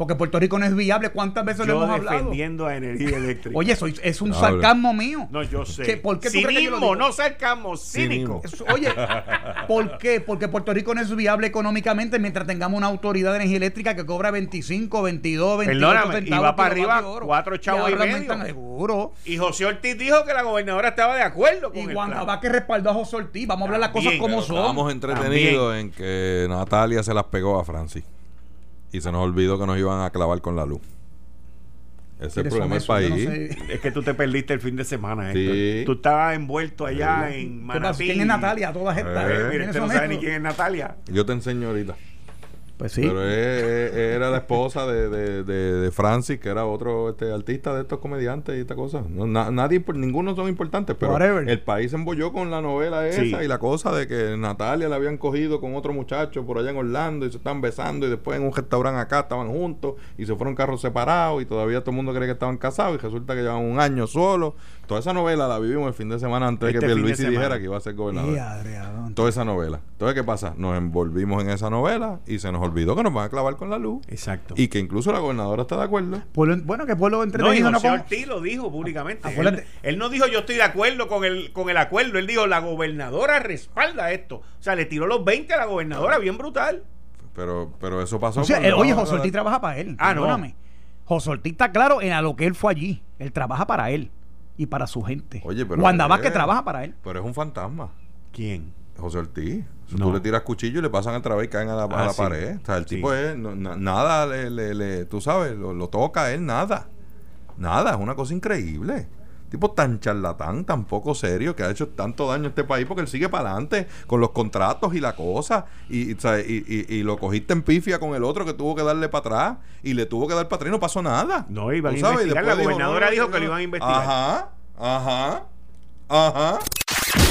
Porque Puerto Rico no es viable. ¿Cuántas veces lo Yo hemos hablado? defendiendo a energía eléctrica. Oye, eso es un sarcasmo mío. no, yo sé. ¿Qué- por qué tú crees que yo lo Cinismo, digo? no sarcasmo, cínico. Eso- oye, ¿por qué? Porque Puerto Rico no es viable económicamente mientras tengamos una autoridad de energía eléctrica que cobra 25, 22, 28 Perdóname, y centavos va para arriba cuatro chavos y ahora medio. seguro. Y José Ortiz dijo que la gobernadora estaba de acuerdo con Y Wanda. Vázquez respaldó a José Ortiz. Vamos a hablar las cosas como son. estábamos entretenidos en que Natalia se las pegó a Francis. Y se nos olvidó que nos iban a clavar con la luz. Ese es el ¿Quiénes problema del país. No sé. [LAUGHS] Es que tú te perdiste el fin de semana, Sí. Tú estabas envuelto allá en. Manatí. ¿Quién es Natalia? Todas estas. Eh, mira, ¿Quiénes usted no sabe ni quién es Natalia. Yo te enseño ahorita. Pues sí. Pero es- es- era la esposa de, de, de, de Francis, que era otro este, artista de estos comediantes y esta cosa. No, na- nadie, por- ninguno son importantes, pero Whatever. el país se embolló con la novela esa Sí. y la cosa de que Natalia la habían cogido con otro muchacho por allá en Orlando y se estaban besando y después en un restaurante acá estaban juntos y se fueron carros separados y todavía todo el mundo cree que estaban casados y resulta que llevan un año solos. Toda esa novela la vivimos el fin de semana antes de Este que fin de Pierluisi dijera que iba a ser gobernador. Y Adrián. Toda esa novela. Entonces, ¿qué pasa? Nos envolvimos en esa novela y se nos olvidó que nos van a clavar con la luz. Exacto. Y que incluso la gobernadora está de acuerdo. Pueblo- bueno, que pueblo No, y entretenido. No, José con- Ortiz lo dijo públicamente. Él, Acuérdate. él no dijo yo estoy de acuerdo con el, con el acuerdo. Él dijo la gobernadora respalda esto. O sea, le tiró los 20 a la gobernadora, bien brutal. Pero, pero eso pasó. O sea, eh, oye, José de Ortiz trabaja para él. Ah, no. perdóname. José Ortiz está claro en a lo que él fue allí. Él trabaja para él y para su gente. Oye, pero. Wanda Vázquez trabaja para él. Pero es un fantasma. ¿Quién? José Ortiz. No. tú le tiras cuchillo y le pasan a través y caen a la, a Ah, la sí. pared. O sea, el Sí. tipo es. no- na- nada le, le- le- Tú sabes, lo, lo toca él, nada. Nada, es una cosa increíble. Tipo tan charlatán, tan poco serio, que ha hecho tanto daño a este país porque él sigue para adelante con los contratos y la cosa. Y, lo cogiste en pifia con el otro que tuvo que darle para atrás y le tuvo que dar para atrás y no pasó nada. No, iban a investigar. La dijo, gobernadora no, dijo no, que lo iban a investigar. Ajá, ajá, ajá.